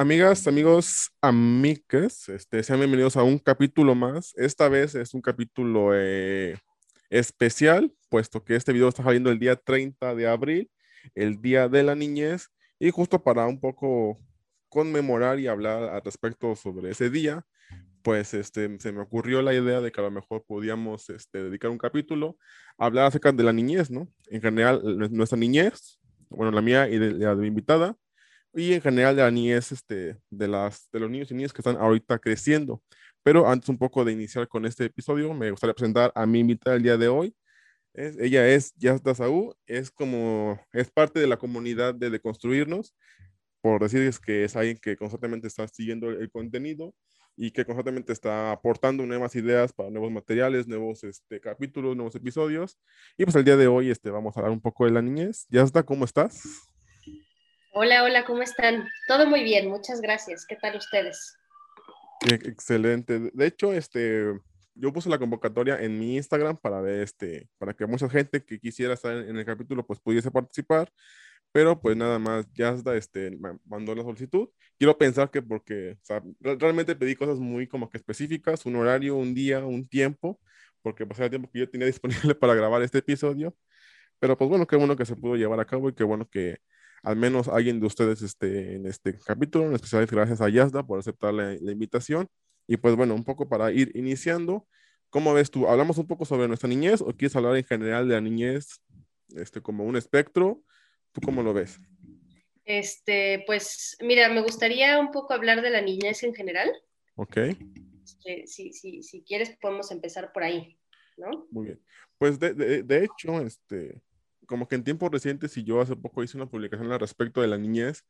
Amigas, amigos, amigas, este, sean bienvenidos a un capítulo más. Esta vez es un capítulo eh, especial, puesto que este video está saliendo el día 30 de abril, el Día de la Niñez, y justo para un poco conmemorar y hablar al respecto sobre ese día, pues este, se me ocurrió la idea de que a lo mejor podíamos este, dedicar un capítulo a hablar acerca de la niñez, ¿no? En general, nuestra niñez, bueno, la mía y de, la de mi invitada, y en general de la niñez este, de, las, de los niños y niñas que están ahorita creciendo. Pero antes un poco de iniciar con este episodio, me gustaría presentar a mi invitada el día de hoy. Es, ella es Yazda Saúl, es como, es parte de la comunidad de Deconstruirnos, por decirles que es alguien que constantemente está siguiendo el, contenido y que constantemente está aportando nuevas ideas para nuevos materiales, nuevos este, capítulos, nuevos episodios. Y pues el día de hoy este, vamos a hablar un poco de la niñez. Yazda, ¿cómo estás? Hola, hola, ¿cómo están? Todo muy bien, muchas gracias. ¿Qué tal ustedes? Excelente. De hecho, este, yo puse la convocatoria en mi Instagram para ver, este, para que mucha gente que quisiera estar en, el capítulo, pues pudiese participar. Pero pues nada más, ya este, mandó la solicitud. Quiero pensar que porque, realmente pedí cosas muy como que específicas, un horario, un día, un tiempo, porque pues era el tiempo que yo tenía disponible para grabar este episodio. Pero pues bueno, qué bueno que se pudo llevar a cabo y qué bueno que al menos alguien de ustedes esté en este capítulo, en especial gracias a Yazda por aceptar la, invitación. Y pues bueno, un poco para ir iniciando, ¿cómo ves tú? ¿Hablamos un poco sobre nuestra niñez o quieres hablar en general de la niñez este, como un espectro? ¿Tú cómo lo ves? Este, pues mira, me gustaría un poco hablar de la niñez en general. Ok. Este, si, si, si, quieres, podemos empezar por ahí, ¿no? Muy bien. Pues de, de, de hecho, este, como que en tiempos recientes, y yo hace poco hice una publicación al respecto de la niñez,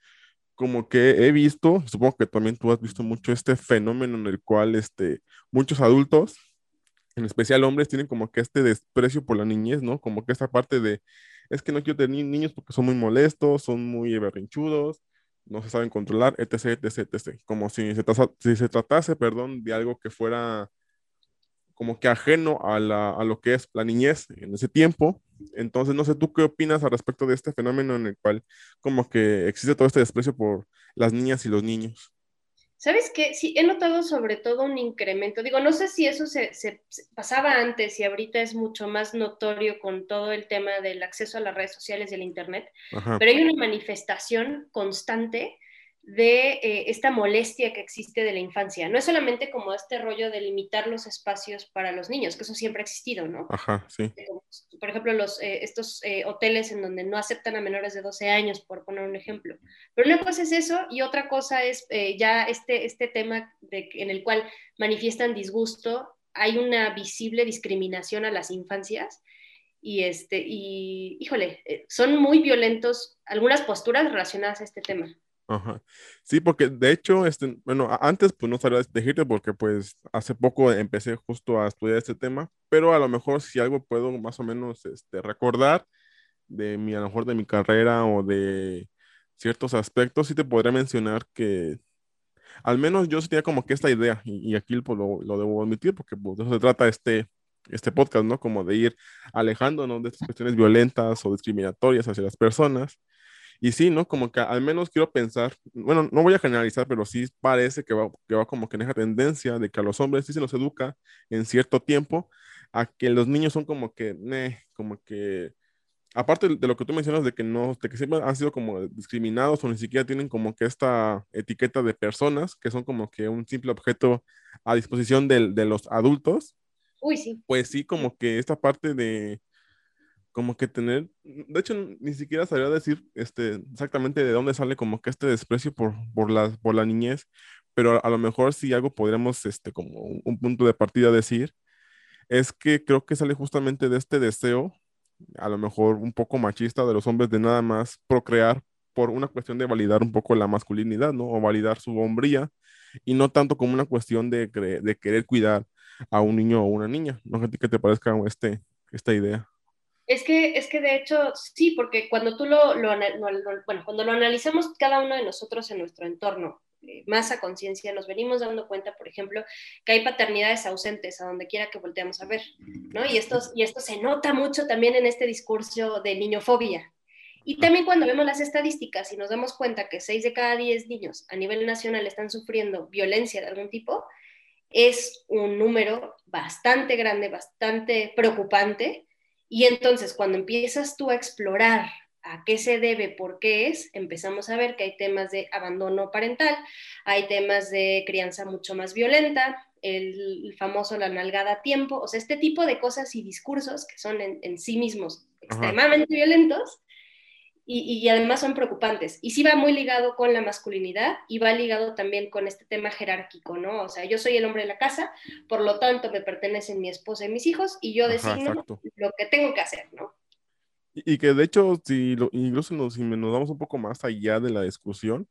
como que he visto, supongo que también tú has visto mucho este fenómeno en el cual este, muchos adultos, en especial hombres, tienen como que este desprecio por la niñez, ¿no? Como que esta parte de, es que no quiero tener niños porque son muy molestos, son muy berrinchudos, no se saben controlar, etc., etc., etc. Como si se, si se tratase, perdón, de algo que fuera como que ajeno a, la, a lo que es la niñez en ese tiempo. Entonces, no sé, ¿tú qué opinas al respecto de este fenómeno en el cual como que existe todo este desprecio por las niñas y los niños? ¿Sabes qué? Sí, he notado sobre todo un incremento. Digo, no sé si eso se, se, pasaba antes y ahorita es mucho más notorio con todo el tema del acceso a las redes sociales y el Internet, pero hay una manifestación constante de eh, esta molestia que existe de la infancia. No es solamente como este rollo de limitar los espacios para los niños, que eso siempre ha existido, ¿no? Ajá, sí. Por ejemplo, los, eh, estos eh, hoteles en donde no aceptan a menores de 12 años, por poner un ejemplo. Pero una cosa es eso y otra cosa es ya este, este tema de, en el cual manifiestan disgusto. Hay una visible discriminación a las infancias y, este, y híjole, son muy violentos algunas posturas relacionadas a este tema. Ajá. Sí, porque de hecho, este, bueno, antes pues no sabía decirte porque pues hace poco empecé justo a estudiar este tema, pero a lo mejor si algo puedo más o menos este, recordar de mi, a lo mejor de mi carrera o de ciertos aspectos, sí te podría mencionar que al menos yo tenía como que esta idea, y, aquí lo, lo, debo admitir porque pues, de eso se trata este, este podcast, ¿no? Como de ir alejándonos de estas cuestiones violentas o discriminatorias hacia las personas y sí, ¿no? Como que al menos quiero pensar, bueno, no voy a generalizar, pero sí parece que va, que va como que en esa tendencia de que a los hombres sí se los educa en cierto tiempo, a que los niños son como que, como que, aparte de lo que tú mencionas de que no, de que siempre han sido como discriminados o ni siquiera tienen como que esta etiqueta de personas, que son como que un simple objeto a disposición de, de los adultos. Uy, sí. Pues sí, como que esta parte de como que tener, de hecho, ni siquiera sabría decir este, exactamente de dónde sale como que este desprecio por, por, la, por la niñez, pero a, lo mejor si algo podríamos, este, como un, punto de partida decir, es que creo que sale justamente de este deseo, a lo mejor un poco machista de los hombres de nada más procrear por una cuestión de validar un poco la masculinidad, ¿no? O validar su hombría, y no tanto como una cuestión de, de querer cuidar a un niño o una niña. No sé qué te parezca este, esta idea. Es que, es que de hecho, sí, porque cuando tú lo, bueno, cuando lo analizamos cada uno de nosotros en nuestro entorno, eh, más a conciencia, nos venimos dando cuenta, por ejemplo, que hay paternidades ausentes a donde quiera que volteamos a ver, ¿no? Y esto, y esto se nota mucho también en este discurso de niñofobia. Y también cuando vemos las estadísticas y nos damos cuenta que 6 de cada 10 niños a nivel nacional están sufriendo violencia de algún tipo, es un número bastante grande, bastante preocupante. Y entonces cuando empiezas tú a explorar a qué se debe, por qué es, empezamos a ver que hay temas de abandono parental, hay temas de crianza mucho más violenta, el, famoso la nalgada a tiempo, o sea, este tipo de cosas y discursos que son en, sí mismos extremadamente violentos y, y, además son preocupantes. Y sí va muy ligado con la masculinidad y va ligado también con este tema jerárquico, ¿no? O sea, yo soy el hombre de la casa, por lo tanto me pertenecen mi esposa y mis hijos y yo designo lo que tengo que hacer, ¿no? Y, que de hecho, si lo, incluso nos, si nos damos un poco más allá de la discusión,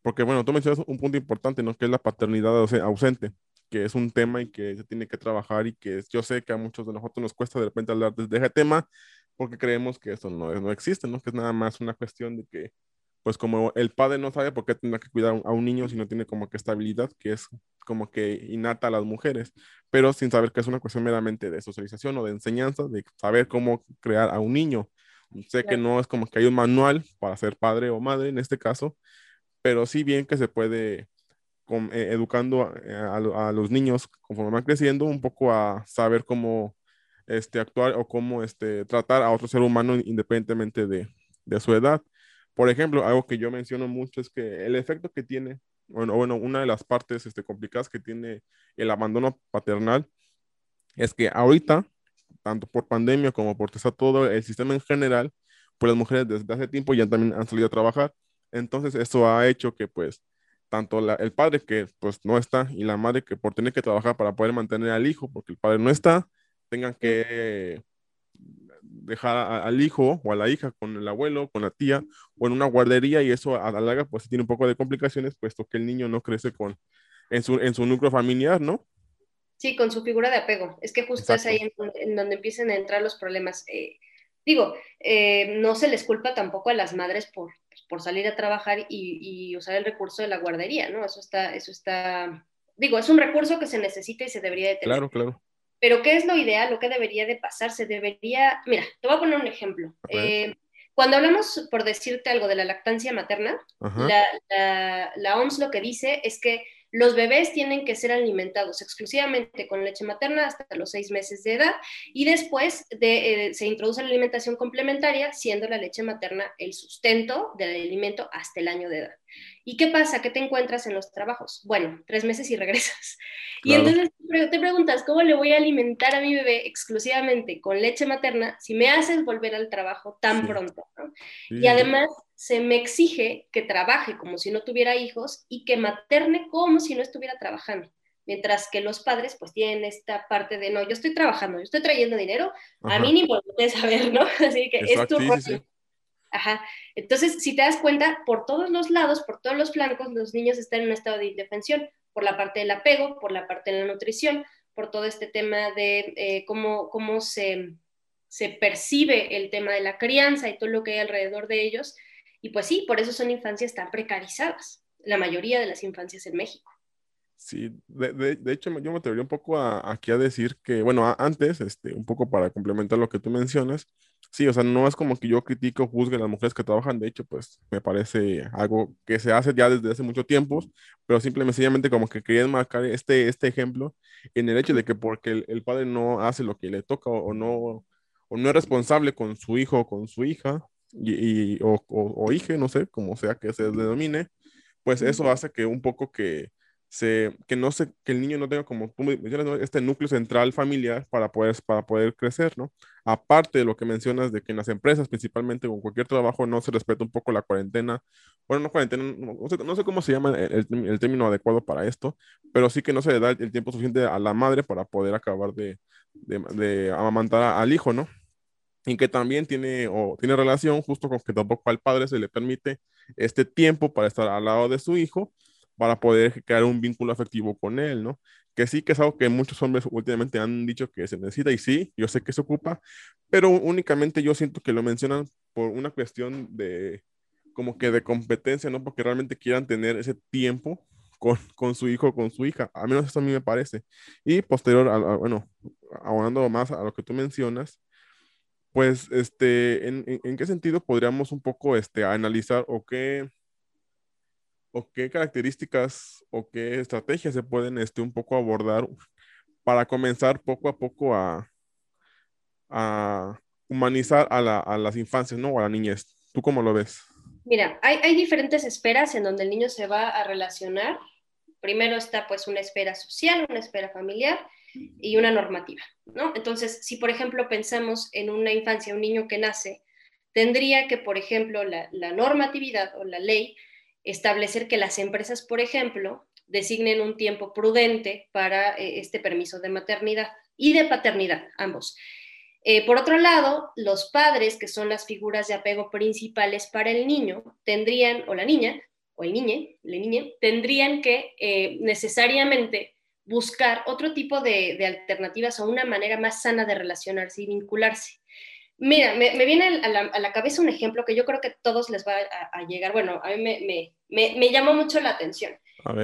porque bueno, tú mencionas un punto importante, ¿no? Que es la paternidad ausente que es un tema y que se tiene que trabajar y que yo sé que a muchos de nosotros nos cuesta de repente hablar de ese tema porque creemos que eso no, no existe, ¿no? Que es nada más una cuestión de que, pues como el padre no sabe por qué tendrá que cuidar a un niño si no tiene como que estabilidad, que es como que innata a las mujeres, pero sin saber que es una cuestión meramente de socialización o de enseñanza, de saber cómo crear a un niño. Sé que no es como que hay un manual para ser padre o madre en este caso, pero sí bien que se puede eh, educando eh, a, los niños conforme van creciendo un poco a saber cómo este, actuar o cómo este, tratar a otro ser humano independientemente de, de, su edad. Por ejemplo, algo que yo menciono mucho es que el efecto que tiene, bueno, bueno una de las partes este, complicadas que tiene el abandono paternal es que ahorita, tanto por pandemia como por todo el sistema en general, pues las mujeres desde hace tiempo ya también han salido a trabajar. Entonces, eso ha hecho que pues tanto el padre que pues no está y la madre que por tener que trabajar para poder mantener al hijo, porque el padre no está, tengan que dejar al hijo o a la hija con el abuelo, con la tía o en una guardería y eso a la larga pues tiene un poco de complicaciones puesto que el niño no crece con en su, en su núcleo familiar, ¿no? Sí, con su figura de apego. Es que justo es ahí en, donde empiezan a entrar los problemas. Eh, digo, eh, no se les culpa tampoco a las madres por, por salir a trabajar y, usar el recurso de la guardería, ¿no? Eso está, eso está, digo, es un recurso que se necesita y se debería de tener. Claro, claro. Pero ¿qué es lo ideal? ¿Lo que debería de pasar? Se debería, mira, te voy a poner un ejemplo. Eh, cuando hablamos, por decirte algo, de la lactancia materna, la, la, la OMS lo que dice es que los bebés tienen que ser alimentados exclusivamente con leche materna hasta los seis meses de edad y después de, eh, se introduce la alimentación complementaria, siendo la leche materna el sustento del alimento hasta el año de edad. ¿Y qué pasa? ¿Qué te encuentras en los trabajos? Bueno, tres meses y regresas. Y entonces te preguntas, ¿cómo le voy a alimentar a mi bebé exclusivamente con leche materna si me haces volver al trabajo tan pronto? Y además se me exige que trabaje como si no tuviera hijos y que materne como si no estuviera trabajando. Mientras que los padres pues tienen esta parte de, no, yo estoy trabajando, yo estoy trayendo dinero, a mí ni por saber, ¿no? Así que es tu Ajá. Entonces, si te das cuenta, por todos los lados, por todos los flancos, los niños están en un estado de indefensión, por la parte del apego, por la parte de la nutrición, por todo este tema de eh, cómo, cómo se, se percibe el tema de la crianza y todo lo que hay alrededor de ellos. Y pues sí, por eso son infancias tan precarizadas, la mayoría de las infancias en México. Sí, de, de, hecho yo me atrevería un poco aquí a decir que, bueno, antes, este, un poco para complementar lo que tú mencionas, sí, o sea, no es como que yo critico o juzgue a las mujeres que trabajan, de hecho, pues me parece algo que se hace ya desde hace mucho tiempo, pero simplemente sencillamente como que quería marcar este, este ejemplo en el hecho de que porque el, el padre no hace lo que le toca o, no, o no es responsable con su hijo o con su hija, y, o, o, o hija, no sé, como sea que se denomine, pues eso hace que un poco que se, que no se, que el niño no tenga como este núcleo central familiar para poder, para poder crecer, ¿no? Aparte de lo que mencionas de que en las empresas, principalmente con cualquier trabajo, no se respeta un poco la cuarentena, bueno, no cuarentena, no, sé, cómo se llama el, término adecuado para esto, pero sí que no se le da el, tiempo suficiente a la madre para poder acabar de, de, de amamantar al hijo, ¿no? y que también tiene, o tiene relación justo con que tampoco al padre se le permite este tiempo para estar al lado de su hijo para poder crear un vínculo afectivo con él, ¿no? Que sí que es algo que muchos hombres últimamente han dicho que se necesita y sí, yo sé que se ocupa, pero únicamente yo siento que lo mencionan por una cuestión de como que de competencia, ¿no? Porque realmente quieran tener ese tiempo con, con su hijo con su hija, al menos eso a mí me parece. Y posterior, a, bueno, abonando más a lo que tú mencionas, pues, este, ¿en, qué sentido podríamos un poco este, analizar o qué, o qué características o qué estrategias se pueden este, un poco abordar para comenzar poco a poco a, a humanizar a, la, a, las infancias, ¿no? O a la niñez. ¿Tú cómo lo ves? Mira, hay, diferentes esferas en donde el niño se va a relacionar. Primero está pues una esfera social, una esfera familiar y una normativa, ¿no? Entonces, si por ejemplo pensamos en una infancia, un niño que nace, tendría que, por ejemplo, la normatividad o la ley establecer que las empresas, por ejemplo, designen un tiempo prudente para eh, este permiso de maternidad y de paternidad, ambos. Eh, por otro lado, los padres, que son las figuras de apego principales para el niño, tendrían, o la niña, o el niñe, la niña, tendrían que eh, necesariamente buscar otro tipo de, alternativas o una manera más sana de relacionarse y vincularse. Mira, me, viene a la, cabeza un ejemplo que yo creo que todos les va a, llegar. Bueno, a mí me, me, llamó mucho la atención.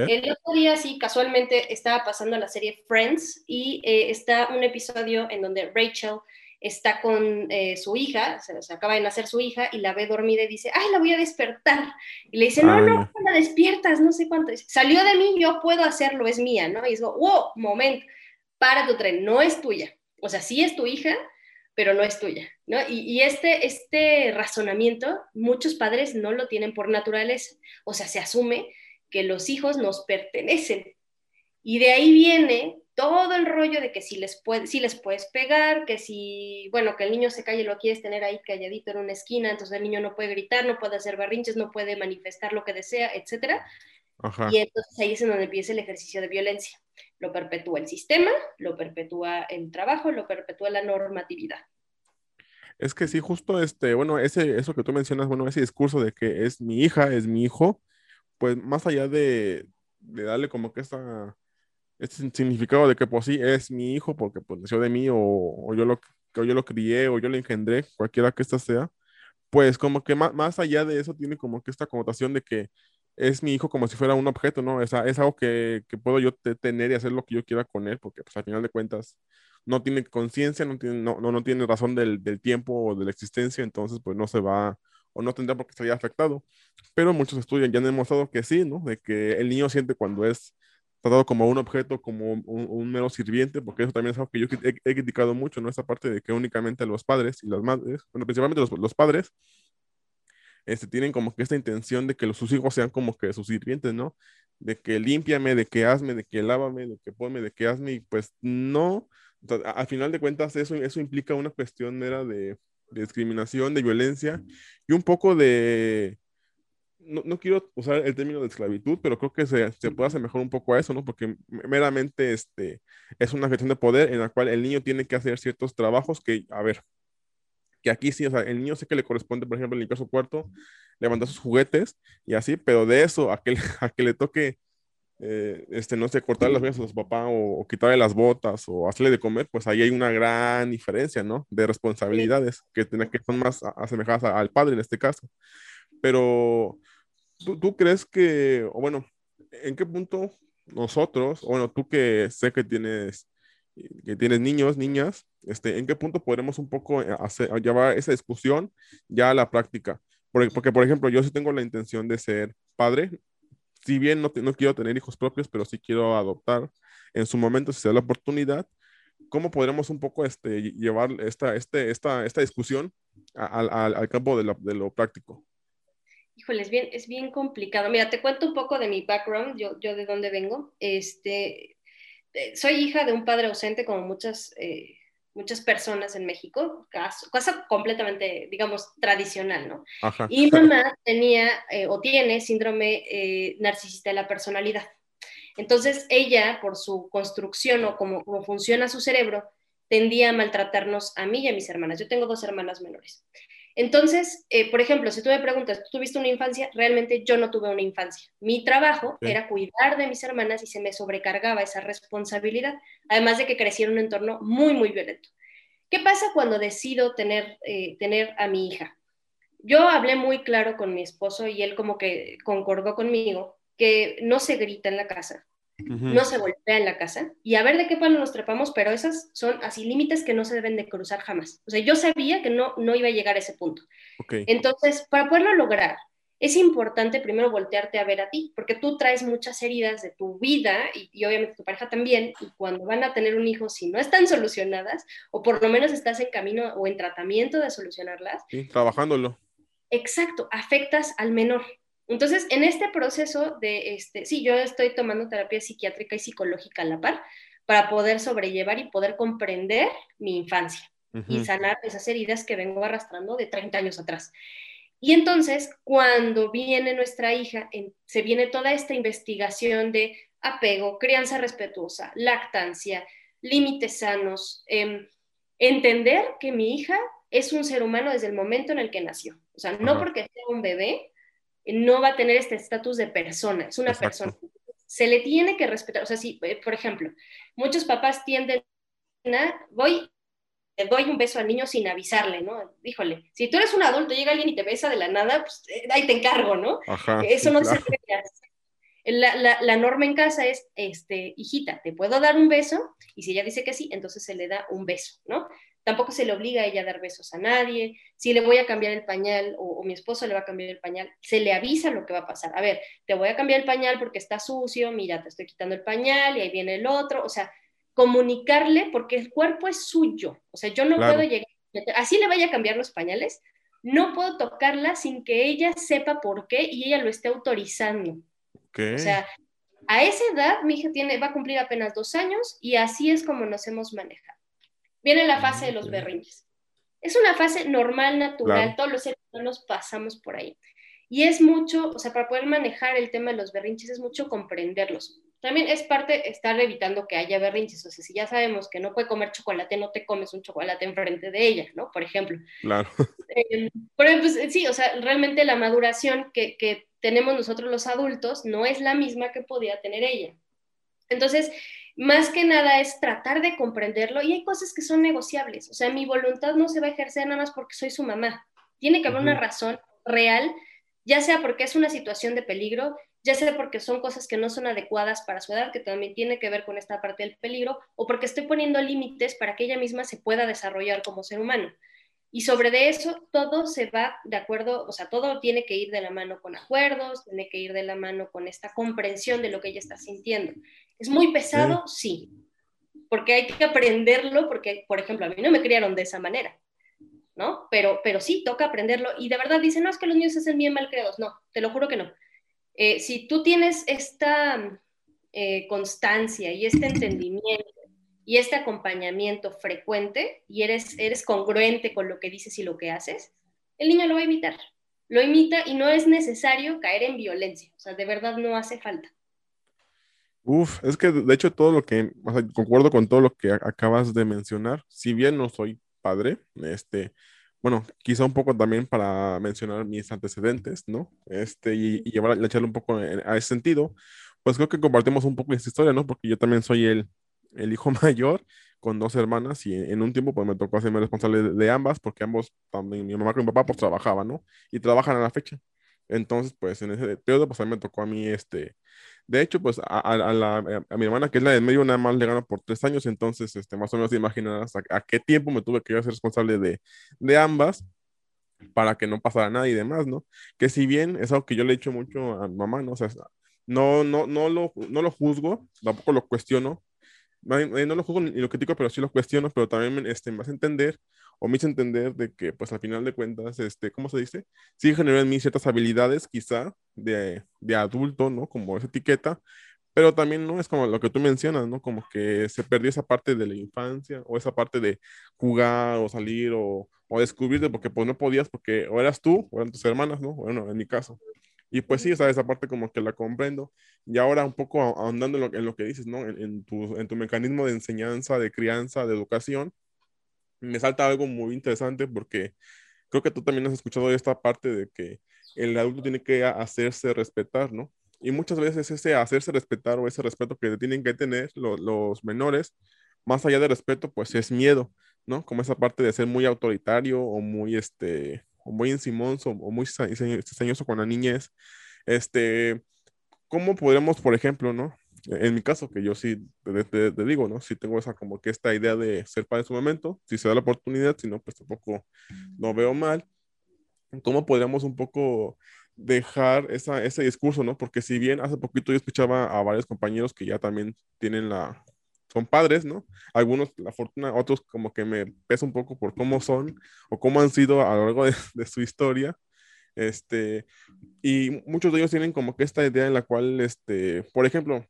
El otro día, sí, casualmente estaba pasando la serie Friends y eh, está un episodio en donde Rachel está con eh, su hija, se, acaba de nacer su hija y la ve dormida y dice, ay, la voy a despertar. Y le dice, no, no, no la despiertas, no sé cuánto. Salió de mí, yo puedo hacerlo, es mía, ¿no? Y digo, wow, momento, para tu tren, no es tuya. O sea, sí es tu hija, pero no es tuya, ¿no? Y, este, este razonamiento, muchos padres no lo tienen por naturaleza. O sea, se asume que los hijos nos pertenecen. Y de ahí viene todo el rollo de que si les, si les puedes pegar, que si, bueno, que el niño se calle, lo quieres tener ahí calladito en una esquina, entonces el niño no puede gritar, no puede hacer barrinches, no puede manifestar lo que desea, etc. Y entonces ahí es en donde empieza el ejercicio de violencia. Lo perpetúa el sistema, lo perpetúa el trabajo, lo perpetúa la normatividad. Es que sí, justo este, bueno, ese, eso que tú mencionas, bueno, ese discurso de que es mi hija, es mi hijo, pues más allá de, de darle como que esta este significado de que pues sí es mi hijo porque pues nació de mí o, yo lo yo lo crié o yo lo engendré, cualquiera que ésta sea, pues como que más, más allá de eso tiene como que esta connotación de que es mi hijo como si fuera un objeto, ¿no? Es, es algo que, que, puedo yo tener y hacer lo que yo quiera con él, porque pues al final de cuentas no tiene conciencia, no tiene, no, no, no, tiene razón del, del, tiempo o de la existencia, entonces pues no se va o no tendrá por qué afectado. Pero muchos estudios ya han demostrado que sí, ¿no? De que el niño siente cuando es tratado como un objeto, como un, mero sirviente, porque eso también es algo que yo he, criticado mucho, ¿no? Esa parte de que únicamente los padres y las madres, bueno, principalmente los, los padres, este, tienen como que esta intención de que los, sus hijos sean como que sus sirvientes, ¿no? De que límpiame, de que hazme, de que lávame, de que ponme, de que hazme, y pues no, al final de cuentas eso, eso implica una cuestión era de, de discriminación, de violencia y un poco de, no, quiero usar el término de esclavitud, pero creo que se, se puede asemejar un poco a eso, ¿no? Porque meramente este, es una gestión de poder en la cual el niño tiene que hacer ciertos trabajos que, a ver, que aquí sí, o sea, el niño sé que le corresponde, por ejemplo, limpiar su cuarto, levantar sus juguetes y así, pero de eso a que, a que le toque, eh, este, no sé, cortar las uñas a su papá o, quitarle las botas o hacerle de comer, pues ahí hay una gran diferencia, ¿no? De responsabilidades que, que son más asemejadas al padre en este caso. Pero ¿Tú, crees que, o bueno, en qué punto nosotros, bueno, tú que sé que tienes, que tienes niños, niñas, este, ¿en qué punto podremos un poco eh, hacer, llevar esa discusión ya a la práctica? Porque, porque, por ejemplo, yo sí tengo la intención de ser padre, si bien no, no quiero tener hijos propios, pero sí quiero adoptar en su momento, si se la oportunidad, ¿cómo podremos un poco este, llevar esta, este, esta, esta discusión al, al campo de lo, práctico? híjole, es bien, es bien complicado. Mira, te cuento un poco de mi background, yo, yo de dónde vengo. Este, soy hija de un padre ausente, como muchas, eh, muchas personas en México, cosa completamente, digamos, tradicional, ¿no? Y mamá tenía eh, o tiene síndrome narcisista de la personalidad. Entonces, ella, por su construcción o como, como funciona su cerebro, tendía a maltratarnos a mí y a mis hermanas. Yo tengo dos hermanas menores. Entonces, eh, por ejemplo, si tú me preguntas, ¿tú tuviste una infancia? Realmente yo no tuve una infancia. Mi trabajo era cuidar de mis hermanas y se me sobrecargaba esa responsabilidad, además de que crecí en un entorno muy, muy violento. ¿Qué pasa cuando decido tener, eh, tener a mi hija? Yo hablé muy claro con mi esposo y él como que concordó conmigo que no se grita en la casa, no se golpea en la casa y a ver de qué palo nos trepamos, pero esas son así límites que no se deben de cruzar jamás. O sea, yo sabía que no, no iba a llegar a ese punto. Entonces, para poderlo lograr, es importante primero voltearte a ver a ti, porque tú traes muchas heridas de tu vida y, obviamente tu pareja también, y cuando van a tener un hijo, si no están solucionadas, o por lo menos estás en camino o en tratamiento de solucionarlas. Sí, trabajándolo. Exacto, afectas al menor. Entonces, en este proceso de, este, sí, yo estoy tomando terapia psiquiátrica y psicológica a la par para poder sobrellevar y poder comprender mi infancia y sanar esas heridas que vengo arrastrando de 30 años atrás. Y entonces, cuando viene nuestra hija, se viene toda esta investigación de apego, crianza respetuosa, lactancia, límites sanos, em, entender que mi hija es un ser humano desde el momento en el que nació. O sea, no porque sea un bebé, no va a tener este estatus de persona, es una persona. Se le tiene que respetar. O sea, si, eh, por ejemplo, muchos papás tienden a, voy le doy un beso al niño sin avisarle, ¿no? Híjole, si tú eres un adulto, llega alguien y te besa de la nada, pues eh, ahí te encargo, ¿no? Eso no se puede la, la, la, norma en casa es, este, hijita, te puedo dar un beso, y si ella dice que sí, entonces se le da un beso, ¿no? Tampoco se le obliga a ella a dar besos a nadie. Si le voy a cambiar el pañal o, o, mi esposo le va a cambiar el pañal, se le avisa lo que va a pasar. A ver, te voy a cambiar el pañal porque está sucio, mira, te estoy quitando el pañal y ahí viene el otro. O sea, comunicarle, porque el cuerpo es suyo. O sea, yo no puedo llegar, así le vaya a cambiar los pañales, no puedo tocarla sin que ella sepa por qué y ella lo esté autorizando. O sea, a esa edad mi hija tiene, va a cumplir apenas dos años y así es como nos hemos manejado. Viene la fase de los berrinches. Es una fase normal, natural, todos los seres humanos pasamos por ahí. Y es mucho, o sea, para poder manejar el tema de los berrinches es mucho comprenderlos también es parte estar evitando que haya berrinches. O sea, si ya sabemos que no puede comer chocolate, no te comes un chocolate enfrente de ella, ¿no? Por ejemplo. Claro. Eh, pero pues sí, o sea, realmente la maduración que, que tenemos nosotros los adultos no es la misma que podía tener ella. Entonces, más que nada es tratar de comprenderlo y hay cosas que son negociables. O sea, mi voluntad no se va a ejercer nada más porque soy su mamá. Tiene que haber una razón real, ya sea porque es una situación de peligro, ya sea porque son cosas que no son adecuadas para su edad, que también tiene que ver con esta parte del peligro, o porque estoy poniendo límites para que ella misma se pueda desarrollar como ser humano. Y sobre de eso, todo se va de acuerdo, o sea, todo tiene que ir de la mano con acuerdos, tiene que ir de la mano con esta comprensión de lo que ella está sintiendo. ¿Es muy pesado? Sí, porque hay que aprenderlo, porque, por ejemplo, a mí no me criaron de esa manera, ¿no? Pero, pero sí, toca aprenderlo. Y de verdad dicen, no, es que los niños hacen bien mal creados. No, te lo juro que no. Eh, si tú tienes esta eh, constancia y este entendimiento y este acompañamiento frecuente y eres, eres congruente con lo que dices y lo que haces, el niño lo va a imitar. Lo imita y no es necesario caer en violencia. O sea, de verdad no hace falta. Uf, es que de hecho todo lo que, concuerdo con todo lo que acabas de mencionar, si bien no soy padre, este, bueno, quizá un poco también para mencionar mis antecedentes, ¿no? Este, y, y llevar, echarle un poco a ese sentido, pues creo que compartimos un poco esta historia, ¿no? Porque yo también soy el, el hijo mayor con dos hermanas y en un tiempo pues me tocó hacerme responsable de, de ambas porque ambos, también mi mamá y mi papá pues trabajaban, ¿no? Y trabajan a la fecha. Entonces, pues en ese periodo, pues a mí me tocó a mí, este, de hecho, pues a, a, la, a mi hermana, que es la de medio, nada más le gano por tres años, entonces, este, más o menos imaginarás a, a qué tiempo me tuve que yo ser responsable de, de ambas para que no pasara nada y demás, ¿no? Que si bien es algo que yo le he dicho mucho a mi mamá, ¿no? O sea, no, no, no, lo, no lo juzgo, tampoco lo cuestiono, eh, no lo juzgo ni lo critico, pero sí lo cuestiono, pero también este, me hace entender o me hizo entender de que, pues al final de cuentas, este, ¿cómo se dice? Sí generó en mí ciertas habilidades, quizá, de, de adulto, ¿no? Como esa etiqueta, pero también no es como lo que tú mencionas, ¿no? Como que se perdió esa parte de la infancia o esa parte de jugar o salir o, o descubrirte porque pues no podías porque o eras tú o eran tus hermanas, ¿no? Bueno, en mi caso. Y pues sí, esa, esa parte como que la comprendo. Y ahora un poco ahondando en lo, en lo que dices, ¿no? En, tu, en tu mecanismo de enseñanza, de crianza, de educación, me salta algo muy interesante porque creo que tú también has escuchado esta parte de que el adulto tiene que hacerse respetar, ¿no? Y muchas veces ese hacerse respetar o ese respeto que tienen que tener los menores, más allá de respeto, pues es miedo, ¿no? Como esa parte de ser muy autoritario o muy, este, o muy encimoso o muy diseñoso con la niñez. Este, ¿cómo podremos, por ejemplo, ¿no? En mi caso, que yo sí te, digo, ¿no? Sí tengo esa como que esta idea de ser padre en su momento, si se da la oportunidad, si no, pues tampoco no veo mal. ¿Cómo podríamos un poco dejar esa, ese discurso, ¿no? Porque si bien hace poquito yo escuchaba a varios compañeros que ya también tienen la, son padres, ¿no? Algunos la fortuna, otros como que me pesa un poco por cómo son o cómo han sido a lo largo de, de su historia. Este, y muchos de ellos tienen como que esta idea en la cual, este, por ejemplo,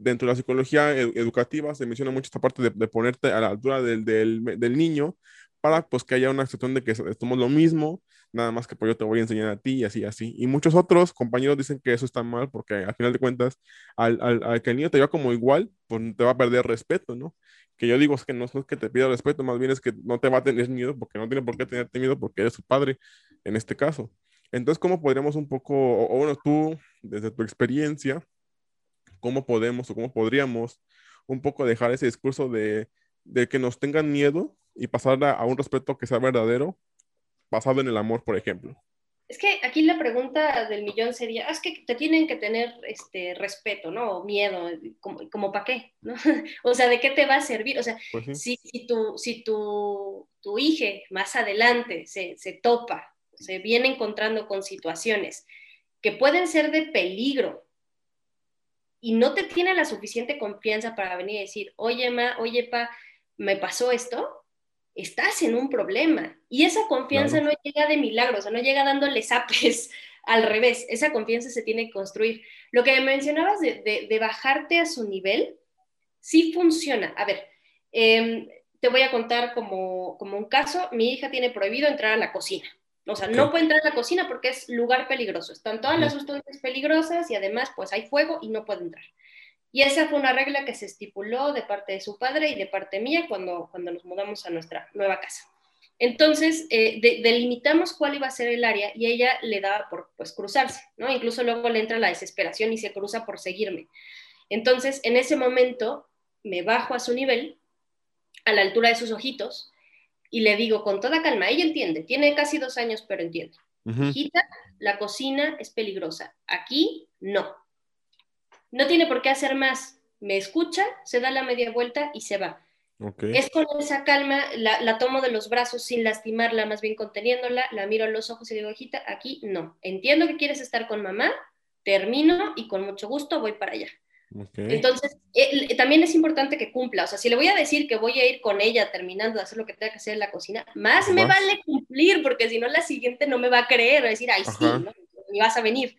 dentro de la psicología educativa se menciona mucho esta parte de, ponerte a la altura del, del, niño para pues que haya una acción de que somos lo mismo, nada más que pues yo te voy a enseñar a ti y así, así. Y muchos otros compañeros dicen que eso está mal porque al final de cuentas, al, al, que el niño te vea como igual, pues te va a perder respeto, ¿no? Que yo digo es que no es que te pida respeto, más bien es que no te va a tener miedo porque no tiene por qué tenerte miedo porque eres su padre en este caso. Entonces, ¿cómo podríamos un poco, o, bueno, tú, desde tu experiencia, cómo podemos o cómo podríamos un poco dejar ese discurso de, de que nos tengan miedo y pasar a, un respeto que sea verdadero, basado en el amor, por ejemplo? Es que aquí la pregunta del millón sería, ah, es que te tienen que tener este respeto, ¿no? O miedo, como, como para qué, ¿no? o sea, ¿de qué te va a servir? O sea, pues si, si, tu, si tu, tu hija más adelante se, se topa se viene encontrando con situaciones que pueden ser de peligro y no te tiene la suficiente confianza para venir y decir, oye, ma, oye, pa, me pasó esto, estás en un problema. Y esa confianza no llega de milagros, o sea, no llega dándole zapes al revés, esa confianza se tiene que construir. Lo que mencionabas de, bajarte a su nivel, sí funciona. A ver, em, te voy a contar como, como un caso, mi hija tiene prohibido entrar a la cocina. O sea, no puede entrar a la cocina porque es lugar peligroso. Están todas las sustancias peligrosas y además pues hay fuego y no puede entrar. Y esa fue una regla que se estipuló de parte de su padre y de parte mía cuando, cuando nos mudamos a nuestra nueva casa. Entonces, eh, delimitamos cuál iba a ser el área y ella le daba por pues, cruzarse, ¿no? Incluso luego le entra la desesperación y se cruza por seguirme. Entonces, en ese momento, me bajo a su nivel, a la altura de sus ojitos, y le digo con toda calma, ella entiende, tiene casi dos años, pero entiende. Hijita, la cocina es peligrosa. Aquí no. No tiene por qué hacer más. Me escucha, se da la media vuelta y se va. Es con esa calma, la, tomo de los brazos sin lastimarla, más bien conteniéndola, la miro a los ojos y digo, hijita, aquí no. Entiendo que quieres estar con mamá, termino y con mucho gusto voy para allá. Entonces, eh, también es importante que cumpla. O sea, si le voy a decir que voy a ir con ella terminando de hacer lo que tenga que hacer en la cocina, más me vale cumplir, porque si no, la siguiente no me va a creer, va a decir, ay, sí, ¿no? y vas a venir.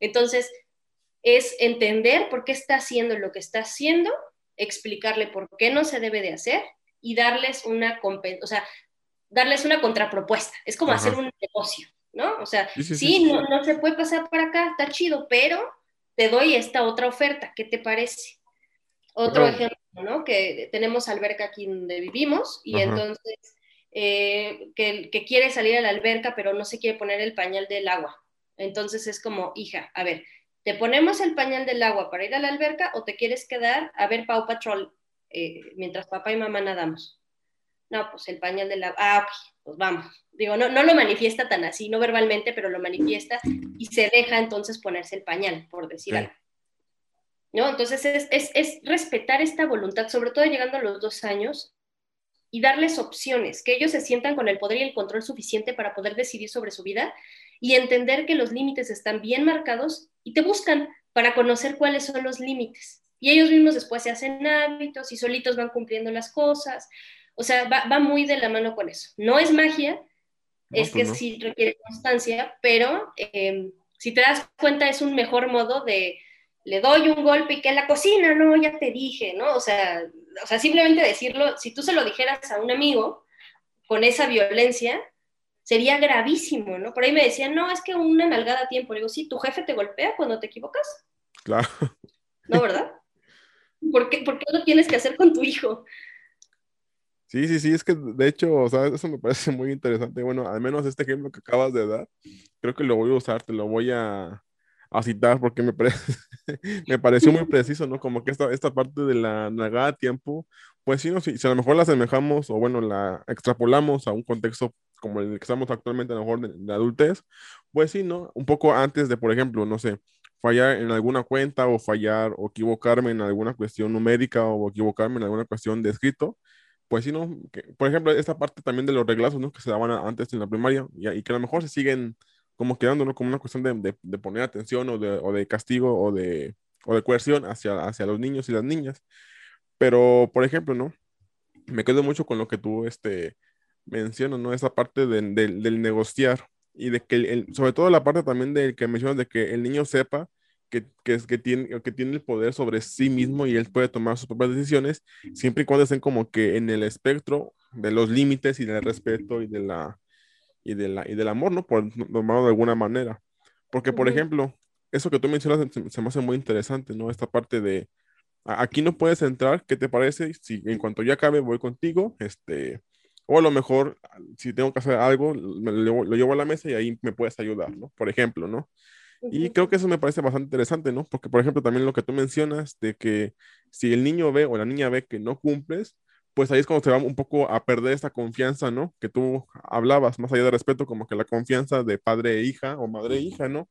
Entonces, es entender por qué está haciendo lo que está haciendo, explicarle por qué no se debe de hacer y darles una, o sea, darles una contrapropuesta. Es como hacer un negocio, ¿no? O sea, sí, no, no se puede pasar para acá, está chido, pero te doy esta otra oferta, ¿qué te parece? Otro ejemplo, ¿no? Que tenemos alberca aquí donde vivimos y entonces eh, que, que, quiere salir a la alberca pero no se quiere poner el pañal del agua. Entonces es como, hija, a ver, ¿te ponemos el pañal del agua para ir a la alberca o te quieres quedar a ver Pau Patrol eh, mientras papá y mamá nadamos? No, pues el pañal del agua. Ah, ok, pues vamos. Digo, no, no lo manifiesta tan así, no verbalmente, pero lo manifiesta y se deja entonces ponerse el pañal, por decir algo. ¿No? Entonces es, es, es, respetar esta voluntad, sobre todo llegando a los dos años, y darles opciones, que ellos se sientan con el poder y el control suficiente para poder decidir sobre su vida y entender que los límites están bien marcados y te buscan para conocer cuáles son los límites. Y ellos mismos después se hacen hábitos y solitos van cumpliendo las cosas. O sea, va, va muy de la mano con eso. No es magia, es pues que sí requiere constancia, pero em, si te das cuenta es un mejor modo de le doy un golpe y que en la cocina, no, ya te dije, ¿no? O sea, o sea, simplemente decirlo, si tú se lo dijeras a un amigo con esa violencia, sería gravísimo, ¿no? Por ahí me decían, no, es que una nalgada a tiempo. Le digo, sí, tu jefe te golpea cuando te equivocas. Claro. ¿No, verdad? ¿Por qué, ¿Por qué lo tienes que hacer con tu hijo? Sí, sí, sí, es que de hecho, o sea, eso me parece muy interesante. Bueno, al menos este ejemplo que acabas de dar, creo que lo voy a usar, te lo voy a, a citar porque me, me pareció muy preciso, ¿no? Como que esta, esta parte de la nagada tiempo, pues sí, no, si, si, a lo mejor la asemejamos o bueno, la extrapolamos a un contexto como el que estamos actualmente, a lo mejor de, de adultez, pues sí, ¿no? Un poco antes de, por ejemplo, no sé, fallar en alguna cuenta o fallar o equivocarme en alguna cuestión numérica o equivocarme en alguna cuestión de escrito, pues sí, ¿no? por ejemplo, esta parte también de los reglazos, ¿no? Que se daban antes en la primaria y, y que a lo mejor se siguen como quedando, ¿no? Como una cuestión de, de, poner atención o de, o de, castigo o de, o de coerción hacia, hacia los niños y las niñas. Pero, por ejemplo, ¿no? Me quedo mucho con lo que tú este, mencionas, ¿no? Esa parte del negociar y de que, el, sobre todo la parte también del que mencionas de que el niño sepa que, que, que, tiene, que tiene el poder sobre sí mismo y él puede tomar sus propias decisiones, siempre y cuando estén como que en el espectro de los límites y del respeto y de la y, de la, y del amor, ¿no? Por nombrarlo de alguna manera. Porque, por ejemplo, eso que tú mencionas se, me hace muy interesante, ¿no? Esta parte de, aquí no puedes entrar, ¿qué te parece? Si en cuanto ya acabe voy contigo, este, o a lo mejor, si tengo que hacer algo, lo, llevo a la mesa y ahí me puedes ayudar, ¿no? Por ejemplo, ¿no? Y creo que eso me parece bastante interesante, ¿no? Porque, por ejemplo, también lo que tú mencionas de que si el niño ve o la niña ve que no cumples, pues ahí es cuando se va un poco a perder esta confianza, ¿no? Que tú hablabas, más allá de respeto, como que la confianza de padre e hija o madre e hija, ¿no?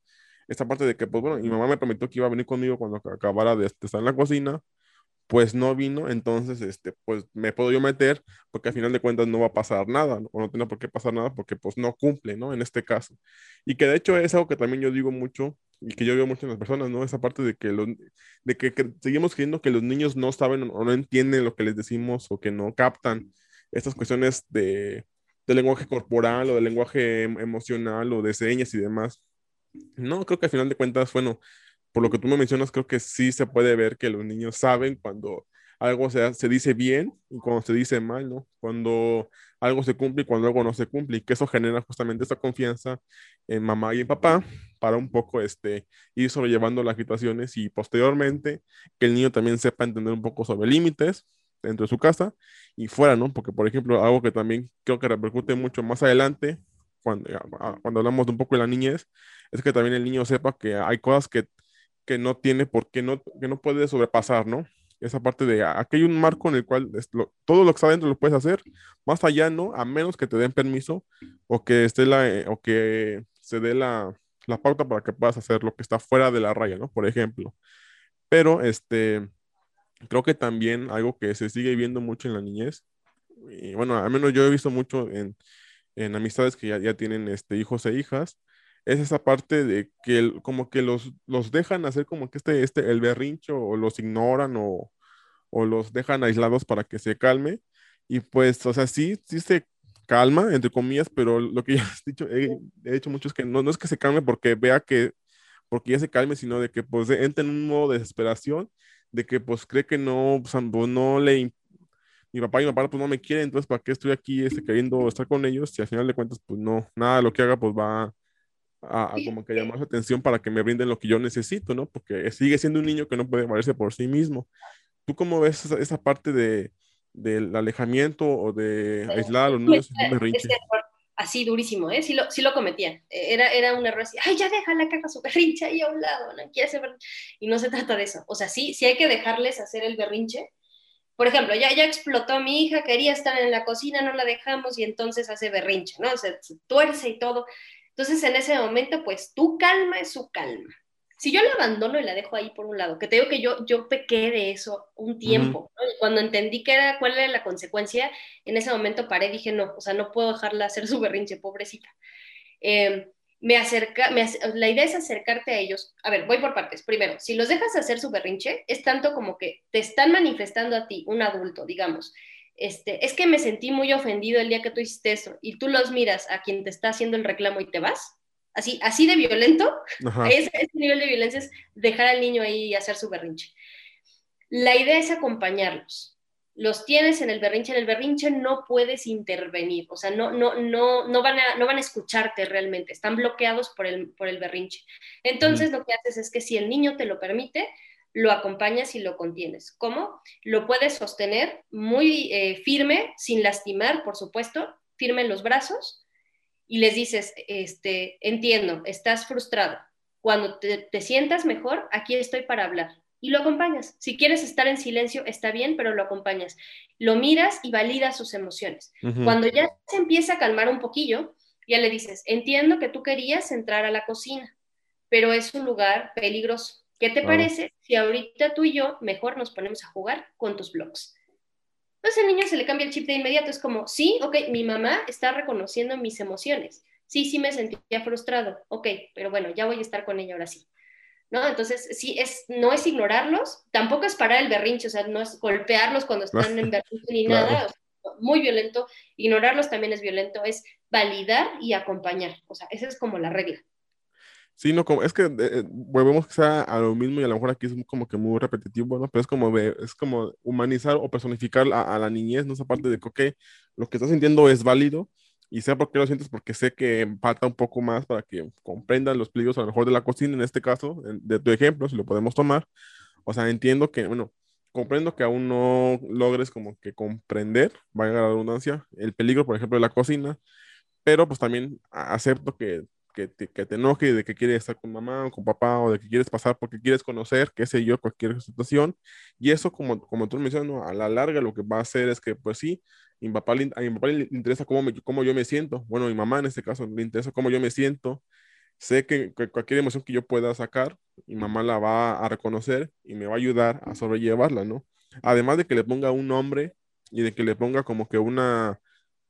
Esta parte de que, pues bueno, mi mamá me prometió que iba a venir conmigo cuando acabara de estar en la cocina, pues no vino, entonces, este, pues me puedo yo meter, porque al final de cuentas no va a pasar nada, o no tiene por qué pasar nada, porque pues no cumple, ¿no? En este caso. Y que de hecho es algo que también yo digo mucho, y que yo veo mucho en las personas, ¿no? Esa parte de que, los, de que, seguimos creyendo que los niños no saben o no entienden lo que les decimos, o que no captan estas cuestiones de, de lenguaje corporal, o de lenguaje em, emocional, o de señas y demás. No, creo que al final de cuentas, bueno, por lo que tú me mencionas, creo que sí se puede ver que los niños saben cuando algo se, se dice bien y cuando se dice mal, ¿no? Cuando algo se cumple y cuando algo no se cumple, y que eso genera justamente esa confianza en mamá y en papá para un poco este, ir sobrellevando las situaciones y posteriormente que el niño también sepa entender un poco sobre límites dentro de su casa y fuera, ¿no? Porque, por ejemplo, algo que también creo que repercute mucho más adelante, cuando, cuando hablamos de un poco de la niñez, es que también el niño sepa que hay cosas que que no tiene por qué, no, que no puede sobrepasar, ¿no? Esa parte de aquí hay un marco en el cual todo lo que está dentro lo puedes hacer, más allá no, a menos que te den permiso o que esté la, eh, o que se dé la, la pauta para que puedas hacer lo que está fuera de la raya, ¿no? Por ejemplo. Pero este, creo que también algo que se sigue viendo mucho en la niñez, y bueno, al menos yo he visto mucho en, en amistades que ya, ya tienen este, hijos e hijas, es esa parte de que como que los, los dejan hacer como que este, este, el berrincho o los ignoran o, o los dejan aislados para que se calme. Y pues, o sea, sí, sí se calma, entre comillas, pero lo que ya has dicho, he, dicho mucho es que no, no es que se calme porque vea que, porque ya se calme, sino de que pues entra en un modo de desesperación, de que pues cree que no, pues, no le, mi papá y mi papá pues no me quieren, entonces ¿para qué estoy aquí este, queriendo estar con ellos? Si al final de cuentas pues no, nada de lo que haga pues va a, como que llamar su atención para que me brinden lo que yo necesito, ¿no? Porque sigue siendo un niño que no puede valerse por sí mismo. ¿Tú cómo ves esa, parte de, del alejamiento o de aislar a los niños Así durísimo, ¿eh? Sí lo, sí lo cometían. Era, era un error así, ay, ya déjala que haga su berrinche ahí a un lado, no quiere hacer Y no se trata de eso. O sea, sí, sí hay que dejarles hacer el berrinche. Por ejemplo, ya, ya explotó mi hija, quería estar en la cocina, no la dejamos y entonces hace berrinche, ¿no? se tuerce y todo. Entonces, en ese momento, pues tu calma es su calma. Si yo la abandono y la dejo ahí por un lado, que te digo que yo, yo pequé de eso un tiempo, cuando entendí que era, cuál era la consecuencia, en ese momento paré, dije, no, o sea, no puedo dejarla hacer su berrinche, pobrecita. Em, me acerca, la idea es acercarte a ellos. A ver, voy por partes. Primero, si los dejas hacer su berrinche, es tanto como que te están manifestando a ti, un adulto, digamos, este, es que me sentí muy ofendido el día que tú hiciste eso, y tú los miras a quien te está haciendo el reclamo y te vas, así, así de violento, ese, nivel de violencia es dejar al niño ahí y hacer su berrinche. La idea es acompañarlos. Los tienes en el berrinche, en el berrinche no puedes intervenir, o sea, no, no, no, no, van, a, no van a escucharte realmente, están bloqueados por el, por el berrinche. Entonces lo que haces es que si el niño te lo permite, lo acompañas y lo contienes. ¿Cómo? Lo puedes sostener muy eh, firme, sin lastimar, por supuesto, firme en los brazos y les dices, este, entiendo, estás frustrado. Cuando te, sientas mejor, aquí estoy para hablar. Y lo acompañas. Si quieres estar en silencio, está bien, pero lo acompañas. Lo miras y validas sus emociones. Cuando ya se empieza a calmar un poquillo, ya le dices, entiendo que tú querías entrar a la cocina, pero es un lugar peligroso. ¿Qué te parece si ahorita tú y yo mejor nos ponemos a jugar con tus blogs? Entonces el niño se le cambia el chip de inmediato, es como, sí, ok, mi mamá está reconociendo mis emociones. Sí, sí me sentía frustrado, ok, pero bueno, ya voy a estar con ella ahora sí. ¿No? Entonces, sí, es, no es ignorarlos, tampoco es parar el berrinche, o sea, no es golpearlos cuando están en berrinche ni nada, muy violento, ignorarlos también es violento, es validar y acompañar, o sea, esa es como la regla. Sí, no, como, es que eh, volvemos a lo mismo y a lo mejor aquí es como que muy repetitivo, ¿no? Pero es como, es como humanizar o personificar a, la niñez, ¿no? Esa parte de que, ok, lo que estás sintiendo es válido y sé por qué lo sientes, porque sé que falta un poco más para que comprendan los peligros a lo mejor de la cocina, en este caso, de tu ejemplo, si lo podemos tomar. O sea, entiendo que, bueno, comprendo que aún no logres como que comprender, vaya la redundancia, el peligro, por ejemplo, de la cocina, pero pues también acepto que que te, que te enoje de que quieres estar con mamá o con papá o de que quieres pasar porque quieres conocer, qué sé yo, cualquier situación. Y eso, como, como tú mencionas, a la larga lo que va a hacer es que, pues sí, mi papá, a mi papá le interesa cómo, me, cómo yo me siento. Bueno, mi mamá en este caso le interesa cómo yo me siento. Sé que, que, cualquier emoción que yo pueda sacar, mi mamá la va a reconocer y me va a ayudar a sobrellevarla, ¿no? Además de que le ponga un nombre y de que le ponga como que una,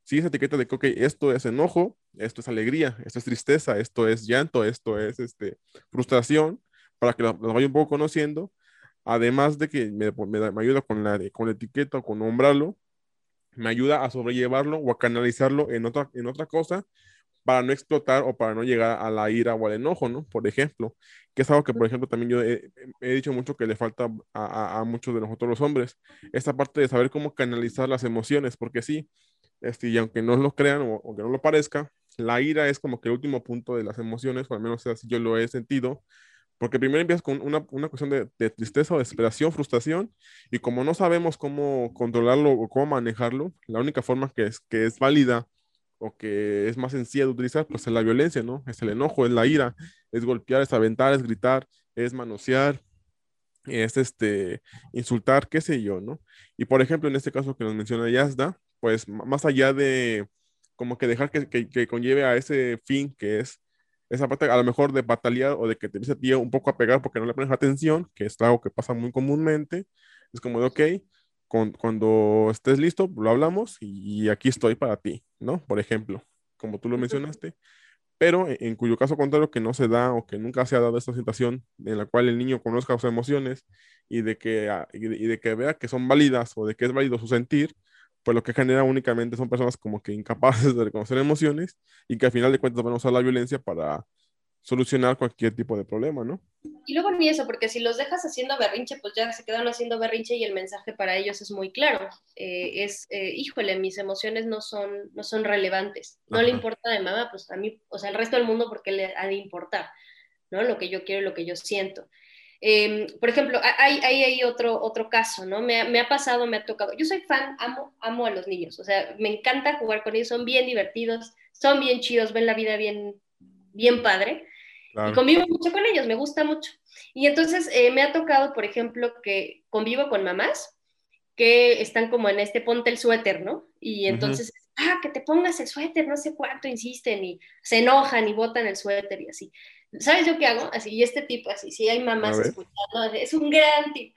sí, esa etiqueta de que, ok, esto es enojo, esto es alegría, esto es tristeza, esto es llanto, esto es este, frustración, para que las vaya un poco conociendo, además de que me, me, ayuda con la, con la etiqueta o con nombrarlo, me ayuda a sobrellevarlo o a canalizarlo en otra, en otra cosa para no explotar o para no llegar a la ira o al enojo, ¿no? Por ejemplo, que es algo que, por ejemplo, también yo he, he dicho mucho que le falta a, a, a, muchos de nosotros los hombres, esta parte de saber cómo canalizar las emociones, porque sí, este, y aunque no lo crean o aunque no lo parezca, la ira es como que el último punto de las emociones, o al menos así yo lo he sentido, porque primero empiezas con una, una cuestión de, de, tristeza o desesperación, frustración, y como no sabemos cómo controlarlo o cómo manejarlo, la única forma que es, que es válida o que es más sencilla de utilizar, pues es la violencia, ¿no? Es el enojo, es la ira, es golpear, es aventar, es gritar, es manosear, es este, insultar, qué sé yo, ¿no? Y por ejemplo, en este caso que nos menciona Yazda, pues más allá de como que dejar que, que, conlleve a ese fin que es esa parte a lo mejor de batallar o de que te empiece a un poco a pegar porque no le pones atención, que es algo que pasa muy comúnmente, es como de, ok, con, cuando estés listo, lo hablamos y, aquí estoy para ti, ¿no? Por ejemplo, como tú lo mencionaste, pero en, en, cuyo caso contrario que no se da o que nunca se ha dado esta situación en la cual el niño conozca sus emociones y de que, ah, y de, y de que vea que son válidas o de que es válido su sentir, pues lo que genera únicamente son personas como que incapaces de reconocer emociones y que al final de cuentas van a usar la violencia para solucionar cualquier tipo de problema, ¿no? Y luego ni eso, porque si los dejas haciendo berrinche, pues ya se quedan haciendo berrinche y el mensaje para ellos es muy claro. Eh, es, eh, híjole, mis emociones no son, no son relevantes. No Ajá. le importa de mamá, pues a mí, o sea, al resto del mundo, porque le ha de importar, ¿no? Lo que yo quiero, lo que yo siento. Eh, por ejemplo, hay, hay, hay, otro, otro caso, ¿no? Me, me, ha pasado, me ha tocado. Yo soy fan, amo, amo a los niños, o sea, me encanta jugar con ellos, son bien divertidos, son bien chidos, ven la vida bien, bien padre. Claro. Y convivo mucho con ellos, me gusta mucho. Y entonces eh, me ha tocado, por ejemplo, que convivo con mamás que están como en este ponte el suéter, ¿no? Y entonces, uh -huh. ah, que te pongas el suéter, no sé cuánto insisten y se enojan y botan el suéter y así. ¿Sabes yo qué hago? Así, y este tipo, así, si hay mamás escuchando, es un gran tip.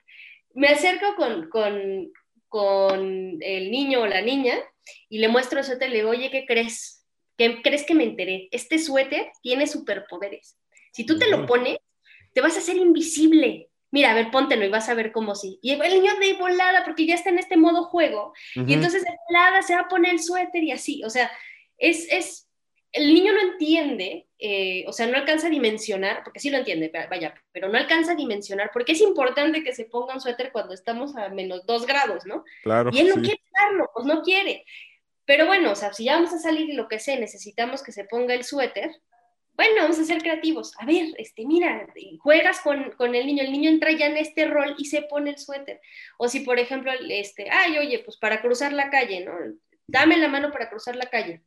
Me acerco con, con, con, el niño o la niña y le muestro el suéter y le digo, oye, ¿qué crees? ¿Qué crees que me enteré? Este suéter tiene superpoderes. Si tú te lo pones, te vas a hacer invisible. Mira, a ver, póntelo y vas a ver cómo sí. Y el niño de volada, porque ya está en este modo juego, uh -huh. y entonces de volada se va a poner el suéter y así. O sea, es, es el niño no entiende, eh, o sea, no alcanza a dimensionar, porque sí lo entiende, vaya, pero no alcanza a dimensionar, porque es importante que se ponga un suéter cuando estamos a menos dos grados, ¿no? Claro. Y él no sí. quiere darlo, pues no quiere. Pero bueno, o sea, si ya vamos a salir y lo que sé, necesitamos que se ponga el suéter, bueno, vamos a ser creativos. A ver, este, mira, juegas con, con, el niño, el niño entra ya en este rol y se pone el suéter. O si, por ejemplo, este, ay, oye, pues para cruzar la calle, ¿no? Dame la mano para cruzar la calle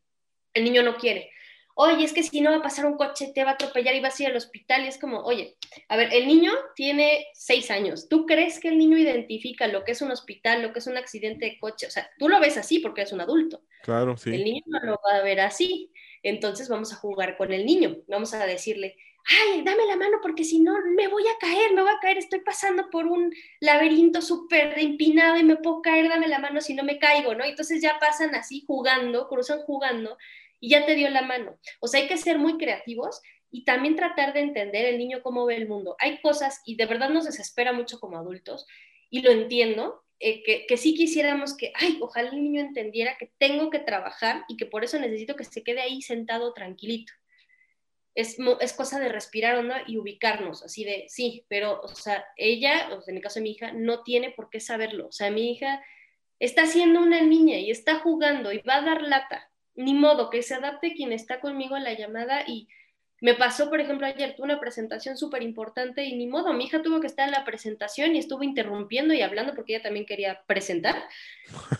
el niño no quiere. Oye, es que si no va a pasar un coche, te va a atropellar y vas a ir al hospital. Y es como, oye, a ver, el niño tiene seis años. ¿Tú crees que el niño identifica lo que es un hospital, lo que es un accidente de coche? O sea, tú lo ves así porque es un adulto. Claro, sí. El niño no lo va a ver así. Entonces vamos a jugar con el niño, vamos a decirle, ay, dame la mano porque si no me voy a caer, me voy a caer, estoy pasando por un laberinto súper empinado y me puedo caer, dame la mano si no me caigo, ¿no? Entonces ya pasan así jugando, cruzan jugando y ya te dio la mano. O sea, hay que ser muy creativos y también tratar de entender el niño cómo ve el mundo. Hay cosas, y de verdad nos desespera mucho como adultos, y lo entiendo, eh, que, que, sí quisiéramos que, ay, ojalá el niño entendiera que tengo que trabajar y que por eso necesito que se quede ahí sentado tranquilito es, es cosa de respirar onda y ubicarnos, así de, sí, pero, o sea, ella, o sea, en el caso de mi hija, no tiene por qué saberlo. O sea, mi hija está siendo una niña y está jugando y va a dar lata. Ni modo, que se adapte quien está conmigo en la llamada y me pasó, por ejemplo, ayer tuve una presentación súper importante y ni modo, mi hija tuvo que estar en la presentación y estuvo interrumpiendo y hablando porque ella también quería presentar.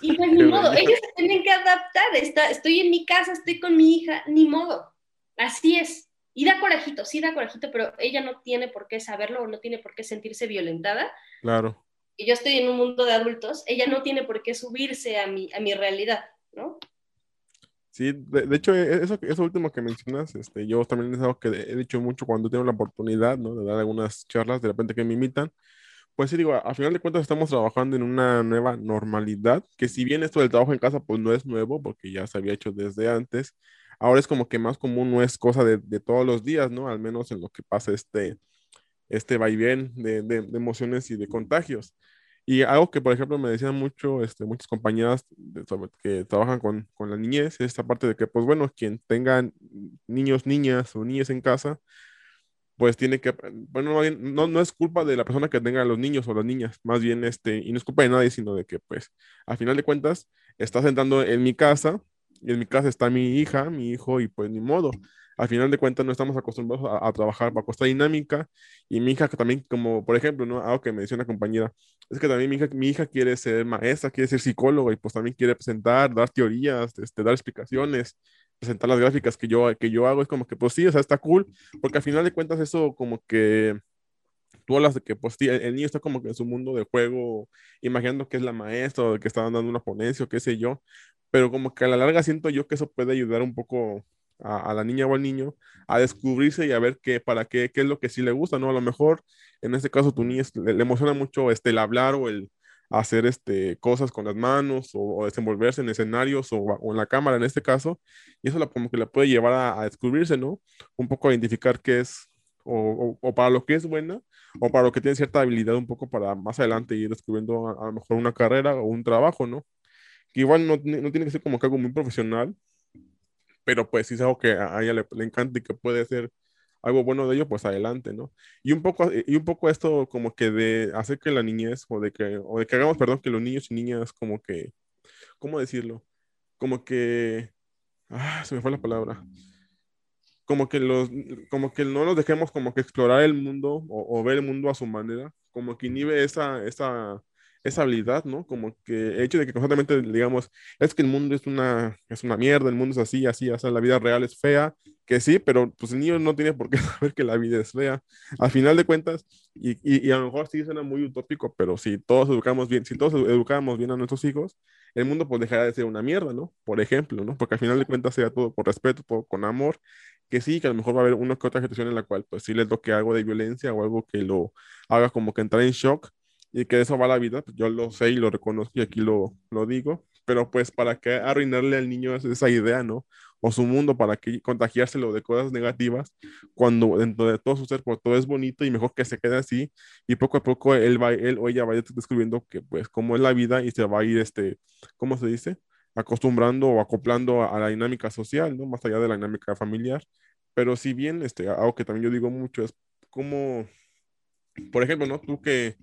Y pues ni modo, ellos se tienen que adaptar. Está, estoy en mi casa, estoy con mi hija, ni modo. Así es. Y da corajito, sí da corajito, pero ella no tiene por qué saberlo o no tiene por qué sentirse violentada. Claro. Y yo estoy en un mundo de adultos, ella no tiene por qué subirse a mi, a mi realidad, ¿no? Sí, de, hecho, e, eso, eso último que mencionas, este, yo también es algo que he dicho mucho cuando tengo la oportunidad, ¿no? De dar algunas charlas, de repente que me invitan. Pues sí, digo, a, final de cuentas estamos trabajando en una nueva normalidad, que si bien esto del trabajo en casa, pues no es nuevo, porque ya se había hecho desde antes, ahora es como que más común, no es cosa de, todos los días, ¿no? Al menos en lo que pasa este, este vaivén de, de, emociones y de contagios. Y algo que, por ejemplo, me decían mucho, este, muchas compañeras que trabajan con, con la niñez, es esta parte de que, pues bueno, quien tenga niños, niñas o niñas en casa, pues tiene que, bueno, no, no es culpa de la persona que tenga los niños o las niñas, más bien, este, y no es culpa de nadie, sino de que, pues, al final de cuentas, estás entrando en mi casa, y en mi casa está mi hija, mi hijo, y pues ni modo. Al final de cuentas no estamos acostumbrados a, trabajar bajo esta dinámica. Y mi hija que también, como por ejemplo, ¿no? algo que me decía una compañera, es que también mi hija, mi hija quiere ser maestra, quiere ser psicóloga y pues también quiere presentar, dar teorías, este, dar explicaciones, presentar las gráficas que yo, que yo hago. Es como que pues sí, o sea, está cool, porque al final de cuentas eso como que tú hablas de que pues el, niño está como que en su mundo de juego, imaginando que es la maestra o que está dando una ponencia o qué sé yo, pero como que a la larga siento yo que eso puede ayudar un poco a, la niña o al niño a descubrirse y a ver qué, para qué, qué es lo que sí le gusta, ¿no? A lo mejor en este caso tu niña le, emociona mucho este, el hablar o el hacer este, cosas con las manos o, desenvolverse en escenarios o, en la cámara en este caso, y eso la, como que le puede llevar a, a descubrirse, ¿no? Un poco a identificar qué es o, o, para lo que es buena o para lo que tiene cierta habilidad un poco para más adelante ir descubriendo a, a lo mejor una carrera o un trabajo, ¿no? que igual no, no, tiene que ser como que algo muy profesional, pero pues si es algo que a ella le, le, encanta y que puede ser algo bueno de ello, pues adelante, ¿no? Y un poco, y un poco esto como que de hacer que la niñez, o de que, o de que hagamos, perdón, que los niños y niñas como que, ¿cómo decirlo? Como que, ah, se me fue la palabra. Como que los, como que no los dejemos como que explorar el mundo o, o ver el mundo a su manera, como que inhibe esa, esa, esa habilidad, ¿no? Como que el hecho de que constantemente digamos, es que el mundo es una, es una mierda, el mundo es así, así, o sea, la vida real es fea, que sí, pero pues el niño no tiene por qué saber que la vida es fea. Al final de cuentas, y, y, y a lo mejor sí suena muy utópico, pero si todos educamos bien, si todos educamos bien a nuestros hijos, el mundo pues dejará de ser una mierda, ¿no? Por ejemplo, ¿no? Porque al final de cuentas sea todo con respeto, todo con amor, que sí, que a lo mejor va a haber una que otra situación en la cual pues sí le toque algo de violencia o algo que lo haga como que entrar en shock, y que eso va la vida, pues yo lo sé y lo reconozco y aquí lo, lo digo, pero pues para qué arruinarle al niño esa idea, ¿no? O su mundo, para que contagiárselo de cosas negativas, cuando dentro de todo su ser, pues todo es bonito y mejor que se quede así y poco a poco él, va, él o ella vaya descubriendo que pues cómo es la vida y se va a ir, este, ¿cómo se dice? acostumbrando o acoplando a, a la dinámica social, ¿no? Más allá de la dinámica familiar. Pero si bien, este, algo que también yo digo mucho es como, por ejemplo, ¿no? Tú que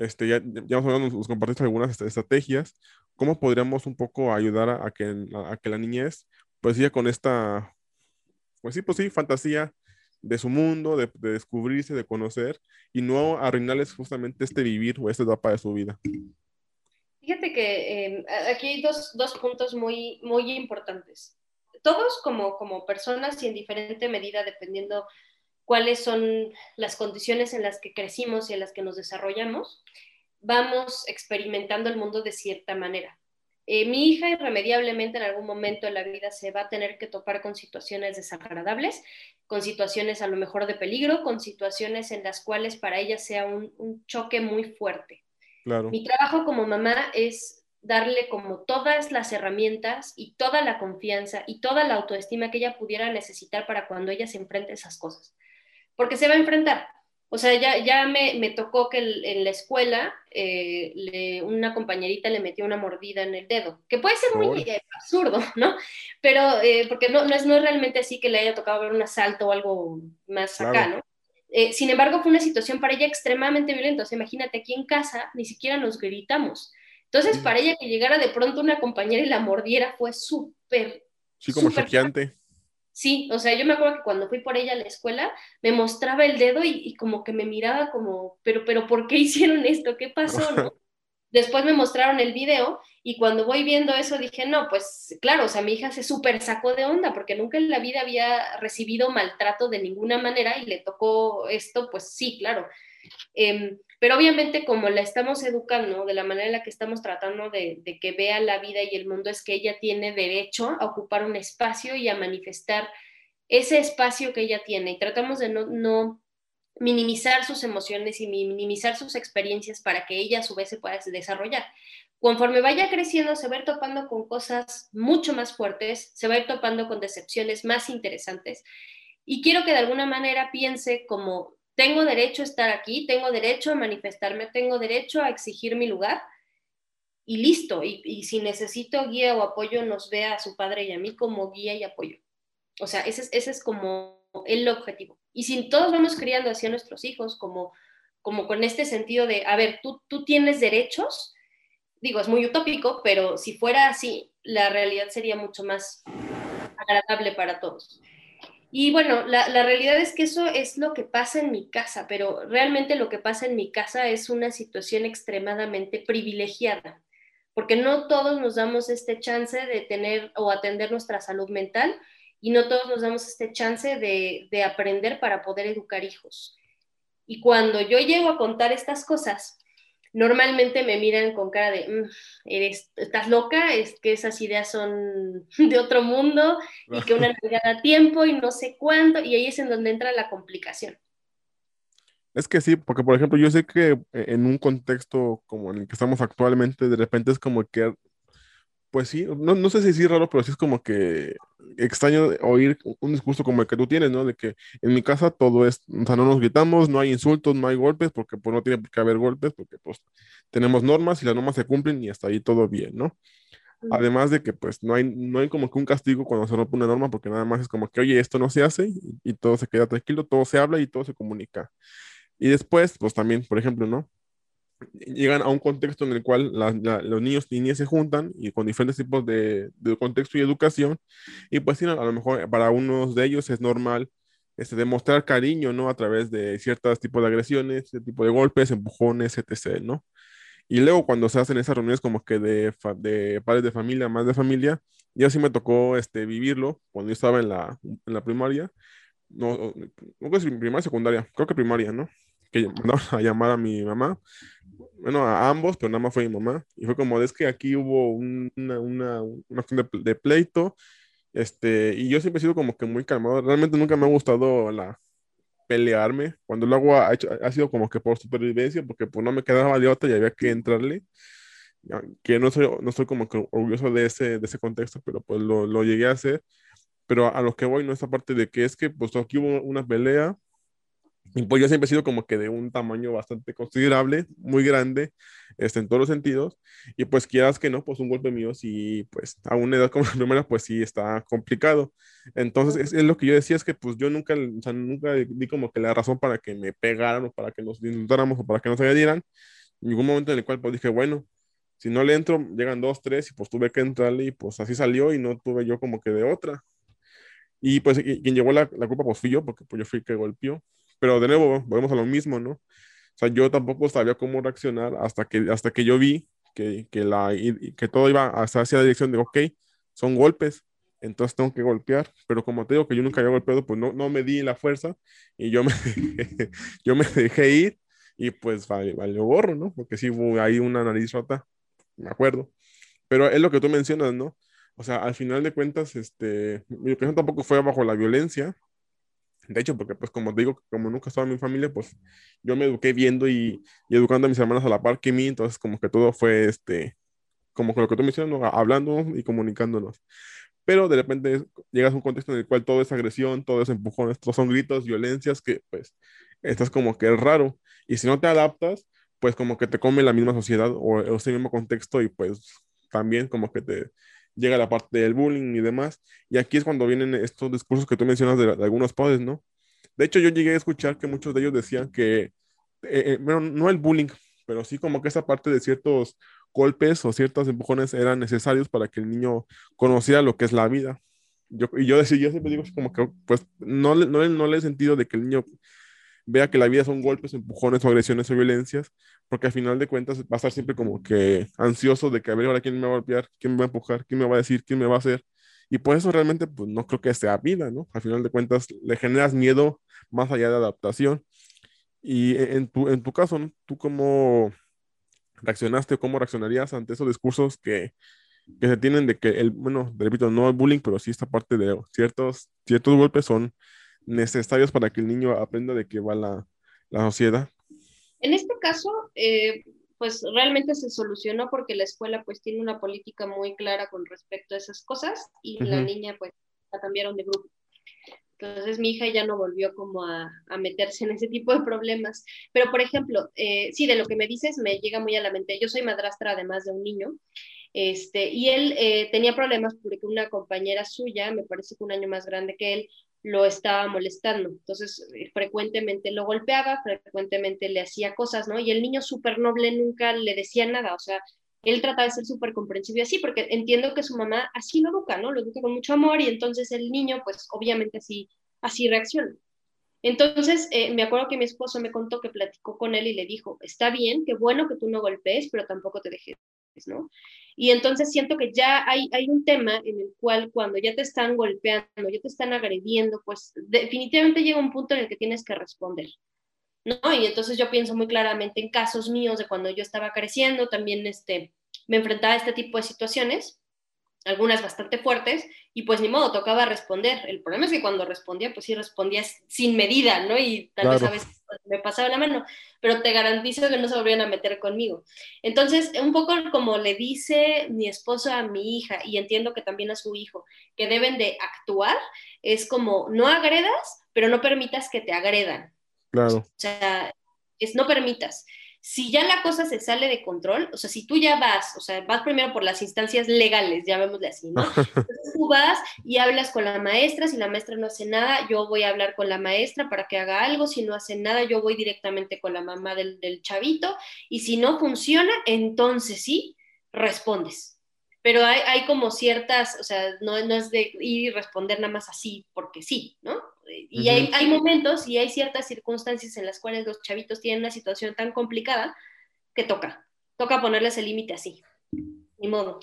este, ya, ya hablando, nos compartiste algunas este, estrategias. ¿Cómo podríamos un poco ayudar a, que, a, que la niñez, pues siga con esta, pues sí, pues sí, fantasía de su mundo, de, descubrirse, de conocer, y no arruinarles justamente este vivir o esta etapa de su vida? Fíjate que em, aquí hay dos, dos, puntos muy, muy importantes. Todos como, como personas y en diferente medida, dependiendo cuáles son las condiciones en las que crecimos y en las que nos desarrollamos, vamos experimentando el mundo de cierta manera. eh, mi hija irremediablemente en algún momento de la vida se va a tener que topar con situaciones desagradables, con situaciones a lo mejor de peligro, con situaciones en las cuales para ella sea un, un choque muy fuerte. Claro. Mi trabajo como mamá es darle como todas las herramientas y toda la confianza y toda la autoestima que ella pudiera necesitar para cuando ella se enfrente a esas cosas. Porque se va a enfrentar. O sea, ya, ya me, me tocó que en la escuela eh, una compañerita le metió una mordida en el dedo, que puede ser muy absurdo, ¿no? Pero eh, porque no, no, es, no es realmente así que le haya tocado ver un asalto o algo más acá, ¿no? Eh, sin embargo, fue una situación para ella extremadamente violenta. O sea, imagínate, aquí en casa ni siquiera nos gritamos. Entonces, para ella que llegara de pronto una compañera y la mordiera fue súper... Sí, como choqueante. Sí, o sea, yo me acuerdo que cuando fui por ella a la escuela, me mostraba el dedo y, como que me miraba como, pero, pero, ¿por qué hicieron esto? ¿Qué pasó? ¿no? Después me mostraron el video y cuando voy viendo eso dije, no, pues claro, o sea, mi hija se súper sacó de onda porque nunca en la vida había recibido maltrato de ninguna manera y le tocó esto, pues sí, claro. Em, pero obviamente como la estamos educando, de la manera en la que estamos tratando de, que vea la vida y el mundo, es que ella tiene derecho a ocupar un espacio y a manifestar ese espacio que ella tiene. Y tratamos de no, no minimizar sus emociones y minimizar sus experiencias para que ella a su vez se pueda desarrollar. Conforme vaya creciendo, se va a ir topando con cosas mucho más fuertes, se va a ir topando con decepciones más interesantes. Y quiero que de alguna manera piense como tengo derecho a estar aquí, tengo derecho a manifestarme, tengo derecho a exigir mi lugar y listo. Y, si necesito guía o apoyo, nos vea a su padre y a mí como guía y apoyo. O sea, ese es, ese es como el objetivo. Y si todos vamos criando hacia nuestros hijos como, con este sentido de, a ver, tú tienes derechos, digo, es muy utópico, pero si fuera así, la realidad sería mucho más agradable para todos. Y bueno, la, realidad es que eso es lo que pasa en mi casa, pero realmente lo que pasa en mi casa es una situación extremadamente privilegiada, porque no todos nos damos este chance de tener o atender nuestra salud mental y no todos nos damos este chance de, de aprender para poder educar hijos. Y cuando yo llego a contar estas cosas, normalmente me miran con cara de, mm, eres, estás loca, es que esas ideas son de otro mundo y que una Navidad a tiempo y no sé cuánto, y ahí es en donde entra la complicación. Es que sí, porque por ejemplo, yo sé que en un contexto como en el que estamos actualmente, de repente es como que pues sí, no, no sé si es raro, pero sí es como que extraño oír un discurso como el que tú tienes, ¿no? De que en mi casa todo es, o sea, no nos gritamos, no hay insultos, no hay golpes, porque pues no tiene por qué haber golpes, porque pues tenemos normas y las normas se cumplen y hasta ahí todo bien, ¿no? Además de que pues no hay, no hay como que un castigo cuando se rompe una norma, porque nada más es como que, oye, esto no se hace y, y todo se queda tranquilo, todo se habla y todo se comunica. Y después, pues también, por ejemplo, ¿no? Llegan a un contexto en el cual los niños y niñas se juntan y con diferentes tipos de, de, contexto y educación y pues a lo mejor para unos de ellos es normal este, demostrar cariño, ¿no? A través de ciertos tipos de agresiones, ese tipo de golpes, empujones, etc., ¿no? Y luego cuando se hacen esas reuniones como que de, de padres de familia, más de familia, ya sí me tocó este, vivirlo cuando yo estaba en la, en la primaria, no, no si primaria secundaria, creo que primaria, ¿no? Que mandaron a llamar a mi mamá bueno, a ambos, pero nada más fue mi mamá. Y fue como, es que aquí hubo una, una, una de, de, pleito, este, y yo siempre he sido como que muy calmado. Realmente nunca me ha gustado la pelearme. Cuando lo hago ha, ha sido como que por supervivencia, porque pues no me quedaba de otra y había que entrarle. Que no soy, no soy como que orgulloso de ese, de ese contexto, pero pues lo, lo llegué a hacer. Pero a, a lo que voy, no esta parte de que es que pues aquí hubo una pelea, y pues yo siempre he sido como que de un tamaño bastante considerable, muy grande, este, en todos los sentidos. Y pues quieras que no, pues un golpe mío, sí, pues a una edad como la primera, pues sí está complicado. Entonces, es, lo que yo decía, es que pues yo nunca, o sea, nunca di como que la razón para que me pegaran o para que nos insultáramos o para que nos agredieran. Ningún momento en el cual pues dije, bueno, si no le entro, llegan dos, tres y pues tuve que entrarle y pues así salió y no tuve yo como que de otra. Y pues quien llevó la, la culpa pues fui yo, porque pues yo fui el que golpeó. Pero de nuevo, volvemos a lo mismo, ¿no? O sea, yo tampoco sabía cómo reaccionar hasta que, hasta que yo vi que, que, la, que todo iba hacia la dirección de, ok, son golpes, entonces tengo que golpear. Pero como te digo que yo nunca había golpeado, pues no, no me di la fuerza y yo me, yo me dejé ir y pues valió, valió gorro, ¿no? Porque sí hubo ahí una nariz rota, me acuerdo. Pero es lo que tú mencionas, ¿no? O sea, al final de cuentas, este, mi educación tampoco fue bajo la violencia. De hecho, porque pues como digo, como nunca estaba en mi familia, pues yo me eduqué viendo y, y, educando a mis hermanos a la par que mí, entonces como que todo fue, este, como con lo que tú mencionas, hablando y comunicándonos. Pero de repente llegas a un contexto en el cual todo es agresión, todo es empujones, todos son gritos, violencias, que pues estás como que es raro. Y si no te adaptas, pues como que te come la misma sociedad o, ese mismo contexto y pues también como que te llega la parte del bullying y demás. Y aquí es cuando vienen estos discursos que tú mencionas de, algunos padres, ¿no? De hecho, yo llegué a escuchar que muchos de ellos decían que, eh, eh, bueno, no el bullying, pero sí como que esa parte de ciertos golpes o ciertos empujones eran necesarios para que el niño conociera lo que es la vida. Yo, y yo, decía, yo siempre digo como que pues no, no, no le he sentido de que el niño vea que la vida son golpes, empujones o agresiones o violencias, porque al final de cuentas va a estar siempre como que ansioso de que a ver ahora quién me va a golpear, quién me va a empujar, quién me va a decir, quién me va a hacer. Y por eso realmente pues no creo que sea vida, ¿no? Al final de cuentas le generas miedo más allá de adaptación. Y e, en tu, en tu caso, ¿no? ¿tú cómo reaccionaste o cómo reaccionarías ante esos discursos que, que se tienen de que el, bueno, repito, no el bullying, pero sí esta parte de ciertos, ciertos golpes son necesarios para que el niño aprenda de qué va la, la sociedad? En este caso, eh, pues realmente se solucionó porque la escuela pues tiene una política muy clara con respecto a esas cosas y la niña pues la cambiaron de grupo. Entonces mi hija ya no volvió como a, a meterse en ese tipo de problemas. Pero por ejemplo, eh, sí, de lo que me dices me llega muy a la mente. Yo soy madrastra además de un niño. Este, y él eh, tenía problemas porque una compañera suya, me parece que un año más grande que él, lo estaba molestando. Entonces, eh, frecuentemente lo golpeaba, frecuentemente le hacía cosas, ¿no? Y el niño súper noble nunca le decía nada, o sea, él trataba de ser súper comprensivo así, porque entiendo que su mamá así lo educa, ¿no? Lo educa con mucho amor y entonces el niño, pues obviamente así, así reacciona. Entonces, eh, me acuerdo que mi esposo me contó que platicó con él y le dijo, está bien, qué bueno que tú no golpees, pero tampoco te dejes, ¿no? Y entonces siento que ya hay, hay un tema en el cual cuando ya te están golpeando, ya te están agrediendo, pues definitivamente llega un punto en el que tienes que responder. ¿no? Y entonces yo pienso muy claramente en casos míos de cuando yo estaba creciendo, también este, me enfrentaba a este tipo de situaciones algunas bastante fuertes, y pues ni modo, tocaba responder. El problema es que cuando respondía, pues sí respondía sin medida, ¿no? Y tal vez a veces me pasaba la mano, pero te garantizo que no se volvían a meter conmigo. Entonces, un poco como le dice mi esposo a mi hija, y entiendo que también a su hijo, que deben de actuar, es como no agredas, pero no permitas que te agredan. Claro. O sea, es no permitas si ya la cosa se sale de control, o sea, si tú ya vas, o sea, vas primero por las instancias legales, llamémosle así, ¿no? Entonces tú vas y hablas con la maestra, si la maestra no hace nada, yo voy a hablar con la maestra para que haga algo, si no hace nada, yo voy directamente con la mamá del, del chavito, y si no funciona, entonces sí, respondes. Pero hay, hay como ciertas, o sea, no, no es de ir y responder nada más así porque sí, ¿no? Y hay, hay, momentos y hay ciertas circunstancias en las cuales los chavitos tienen una situación tan complicada que toca, toca ponerles el límite así, ni modo.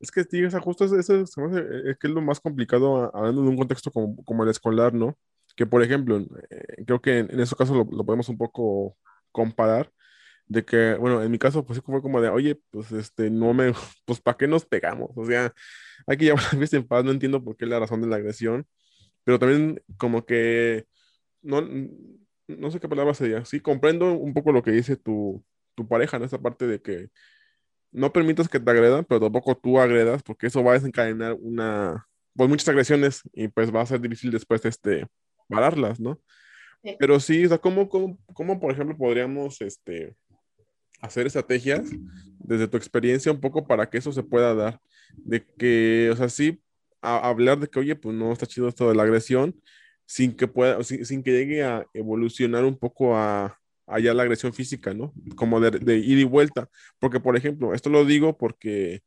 Es que, sí, o justo eso, es, que es lo más complicado hablando de un contexto como, como el escolar, ¿no? Que, por ejemplo, eh, creo que en, en ese caso lo, lo, podemos un poco comparar, de que, bueno, en mi caso, pues fue como de, oye, pues, este, no me, pues, ¿para qué nos pegamos? O sea, hay que llevar la en paz, no entiendo por qué la razón de la agresión, pero también como que no, no sé qué palabra sería. Sí, comprendo un poco lo que dice tu, tu pareja en esa parte de que no permitas que te agredan, pero tampoco tú agredas, porque eso va a desencadenar una, pues muchas agresiones y pues va a ser difícil después este, pararlas, ¿no? Pero sí, o sea, ¿cómo, cómo, cómo, por ejemplo, podríamos este, hacer estrategias desde tu experiencia un poco para que eso se pueda dar? De que, o sea, sí hablar de que, oye, pues no está chido esto de la agresión, sin que pueda, sin, que llegue a evolucionar un poco a allá la agresión física, ¿no? Como de, de ir y vuelta. Porque, por ejemplo, esto lo digo porque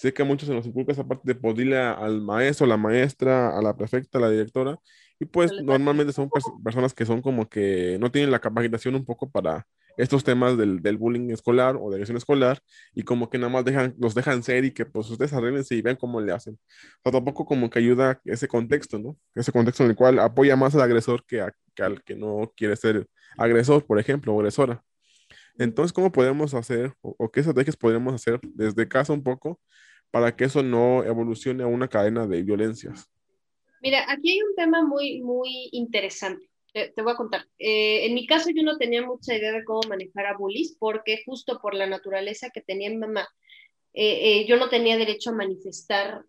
sé que a muchos se nos inculca esa parte de podirle al maestro, a la maestra, a la prefecta, a la directora, y pues normalmente son personas que son como que no tienen la capacitación un poco para estos temas del, del, bullying escolar o de agresión escolar y como que nada más dejan, los dejan ser y que pues ustedes arreglense y vean cómo le hacen. O tampoco como que ayuda ese contexto, ¿no? Ese contexto en el cual apoya más al agresor que, al que no quiere ser agresor, por ejemplo, o agresora. Entonces, ¿cómo podemos hacer o, qué estrategias podríamos hacer desde casa un poco para que eso no evolucione a una cadena de violencias? Mira, aquí hay un tema muy, muy interesante. Te, voy a contar. Eh, en mi caso, yo no tenía mucha idea de cómo manejar a bullies porque justo por la naturaleza que tenía mi mamá, eh, eh, yo no tenía derecho a manifestar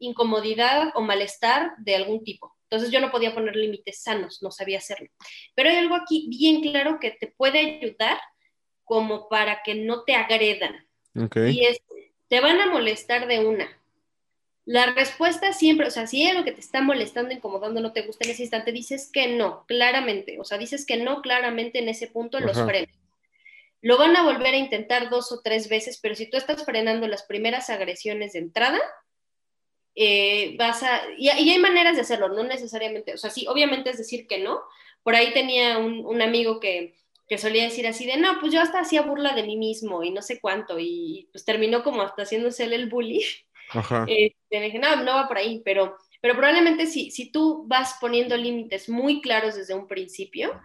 incomodidad o malestar de algún tipo. Entonces yo no podía poner límites sanos, no sabía hacerlo. Pero hay algo aquí bien claro que te puede ayudar como para que no te agredan. Y es, te van a molestar de una. La respuesta siempre, o sea, si hay algo que te está molestando, incomodando, no te gusta en ese instante, dices que no, claramente. O sea, dices que no claramente en ese punto los frenos. Lo van a volver a intentar dos o tres veces, pero si tú estás frenando las primeras agresiones de entrada, eh, vas a, y, hay maneras de hacerlo, no necesariamente, o sea, sí, obviamente es decir que no. Por ahí tenía un, amigo que, solía decir así de, no, pues yo hasta hacía burla de mí mismo y no sé cuánto, y pues terminó como hasta haciéndose el bully. Ajá. Eh, dije, no, no va por ahí, pero, pero probablemente si, si tú vas poniendo límites muy claros desde un principio,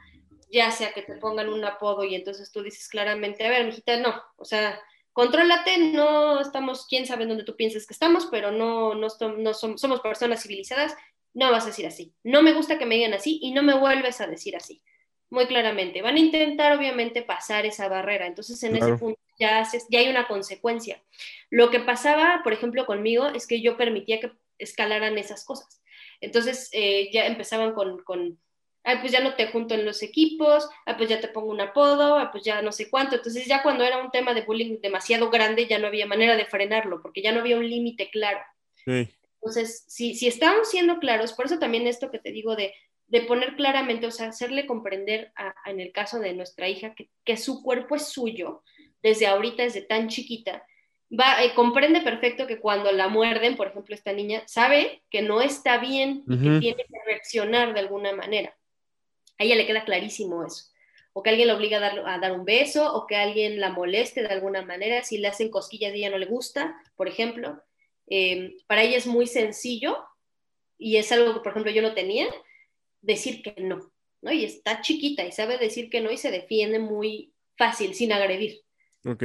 ya sea que te pongan un apodo y entonces tú dices claramente, a ver, mijita, no, o sea, contrólate, no estamos, quién sabe dónde tú piensas que estamos, pero no, no, no somos, personas civilizadas, no vas a decir así. No me gusta que me digan así y no me vuelves a decir así. Muy claramente. Van a intentar, obviamente, pasar esa barrera. Entonces, en ese punto ya, ya hay una consecuencia. Lo que pasaba, por ejemplo, conmigo es que yo permitía que escalaran esas cosas. Entonces, eh, ya empezaban con, con ay, pues ya no te junto en los equipos, ay, pues ya te pongo un apodo, ay, pues ya no sé cuánto. Entonces ya cuando era un tema de bullying demasiado grande, ya no había manera de frenarlo, porque ya no había un límite claro. Entonces, si, si estamos siendo claros, por eso también esto que te digo de, de poner claramente, o sea, hacerle comprender en el caso de nuestra hija que, que, su cuerpo es suyo, desde ahorita, desde tan chiquita, va, eh, comprende perfecto que cuando la muerden, por ejemplo, esta niña, sabe que no está bien y que tiene que reaccionar de alguna manera. A ella le queda clarísimo eso. O que alguien la obliga a dar, a dar un beso, o que alguien la moleste de alguna manera, si le hacen cosquillas y ella no le gusta, por ejemplo. Eh, para ella es muy sencillo, y es algo que, por ejemplo, yo no tenía, decir que no, ¿no? Y está chiquita y sabe decir que no y se defiende muy fácil, sin agredir. Ok.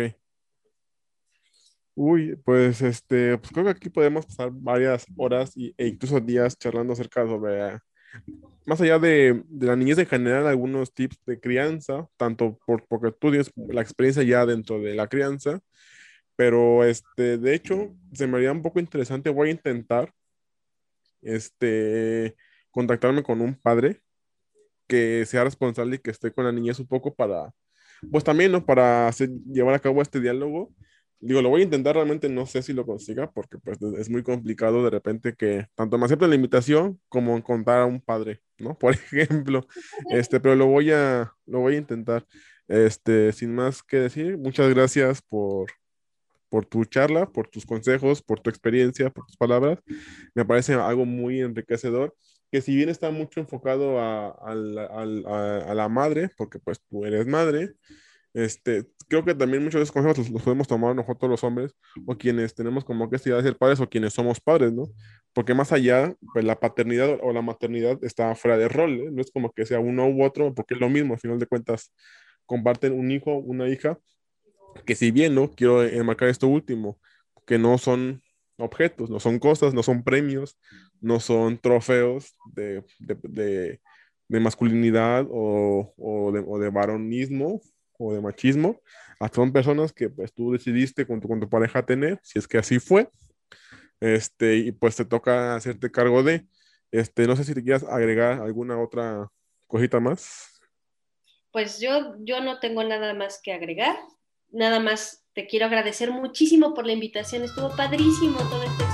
Uy, pues este, pues creo que aquí podemos pasar varias horas y, e incluso días charlando acerca sobre más allá de, la niñez en general, algunos tips de crianza, tanto por, porque tú tienes la experiencia ya dentro de la crianza, pero este, de hecho, se me haría un poco interesante, voy a intentar este, contactarme con un padre que sea responsable y que esté con la niñez un poco para, pues también, ¿no? Para llevar a cabo este diálogo Digo, lo voy a intentar, realmente no sé si lo consiga porque pues es muy complicado de repente que tanto me acepten la invitación como encontrar a un padre, ¿no? Por ejemplo, este, pero lo voy a, lo voy a intentar. Este, sin más que decir, muchas gracias por, por tu charla, por tus consejos, por tu experiencia, por tus palabras. Me parece algo muy enriquecedor, que si bien está mucho enfocado a, a, a la madre, porque pues tú eres madre, este, creo que también muchos de esos consejos los, podemos tomar nosotros los hombres o quienes tenemos como que esta idea de ser padres o quienes somos padres, ¿no? Porque más allá, pues la paternidad o la maternidad está fuera de rol, ¿eh? no es como que sea uno u otro, porque es lo mismo, al final de cuentas comparten un hijo, una hija, que si bien, ¿no? Quiero enmarcar esto último, que no son objetos, no son cosas, no son premios, no son trofeos de, de, de, masculinidad o, o, de, o de varonismo o de machismo, son personas que pues tú decidiste con tu, con tu pareja tener, si es que así fue, este, y pues te toca hacerte cargo de, este, no sé si te quieras agregar alguna otra cosita más. Pues yo, yo no tengo nada más que agregar, nada más te quiero agradecer muchísimo por la invitación, estuvo padrísimo todo este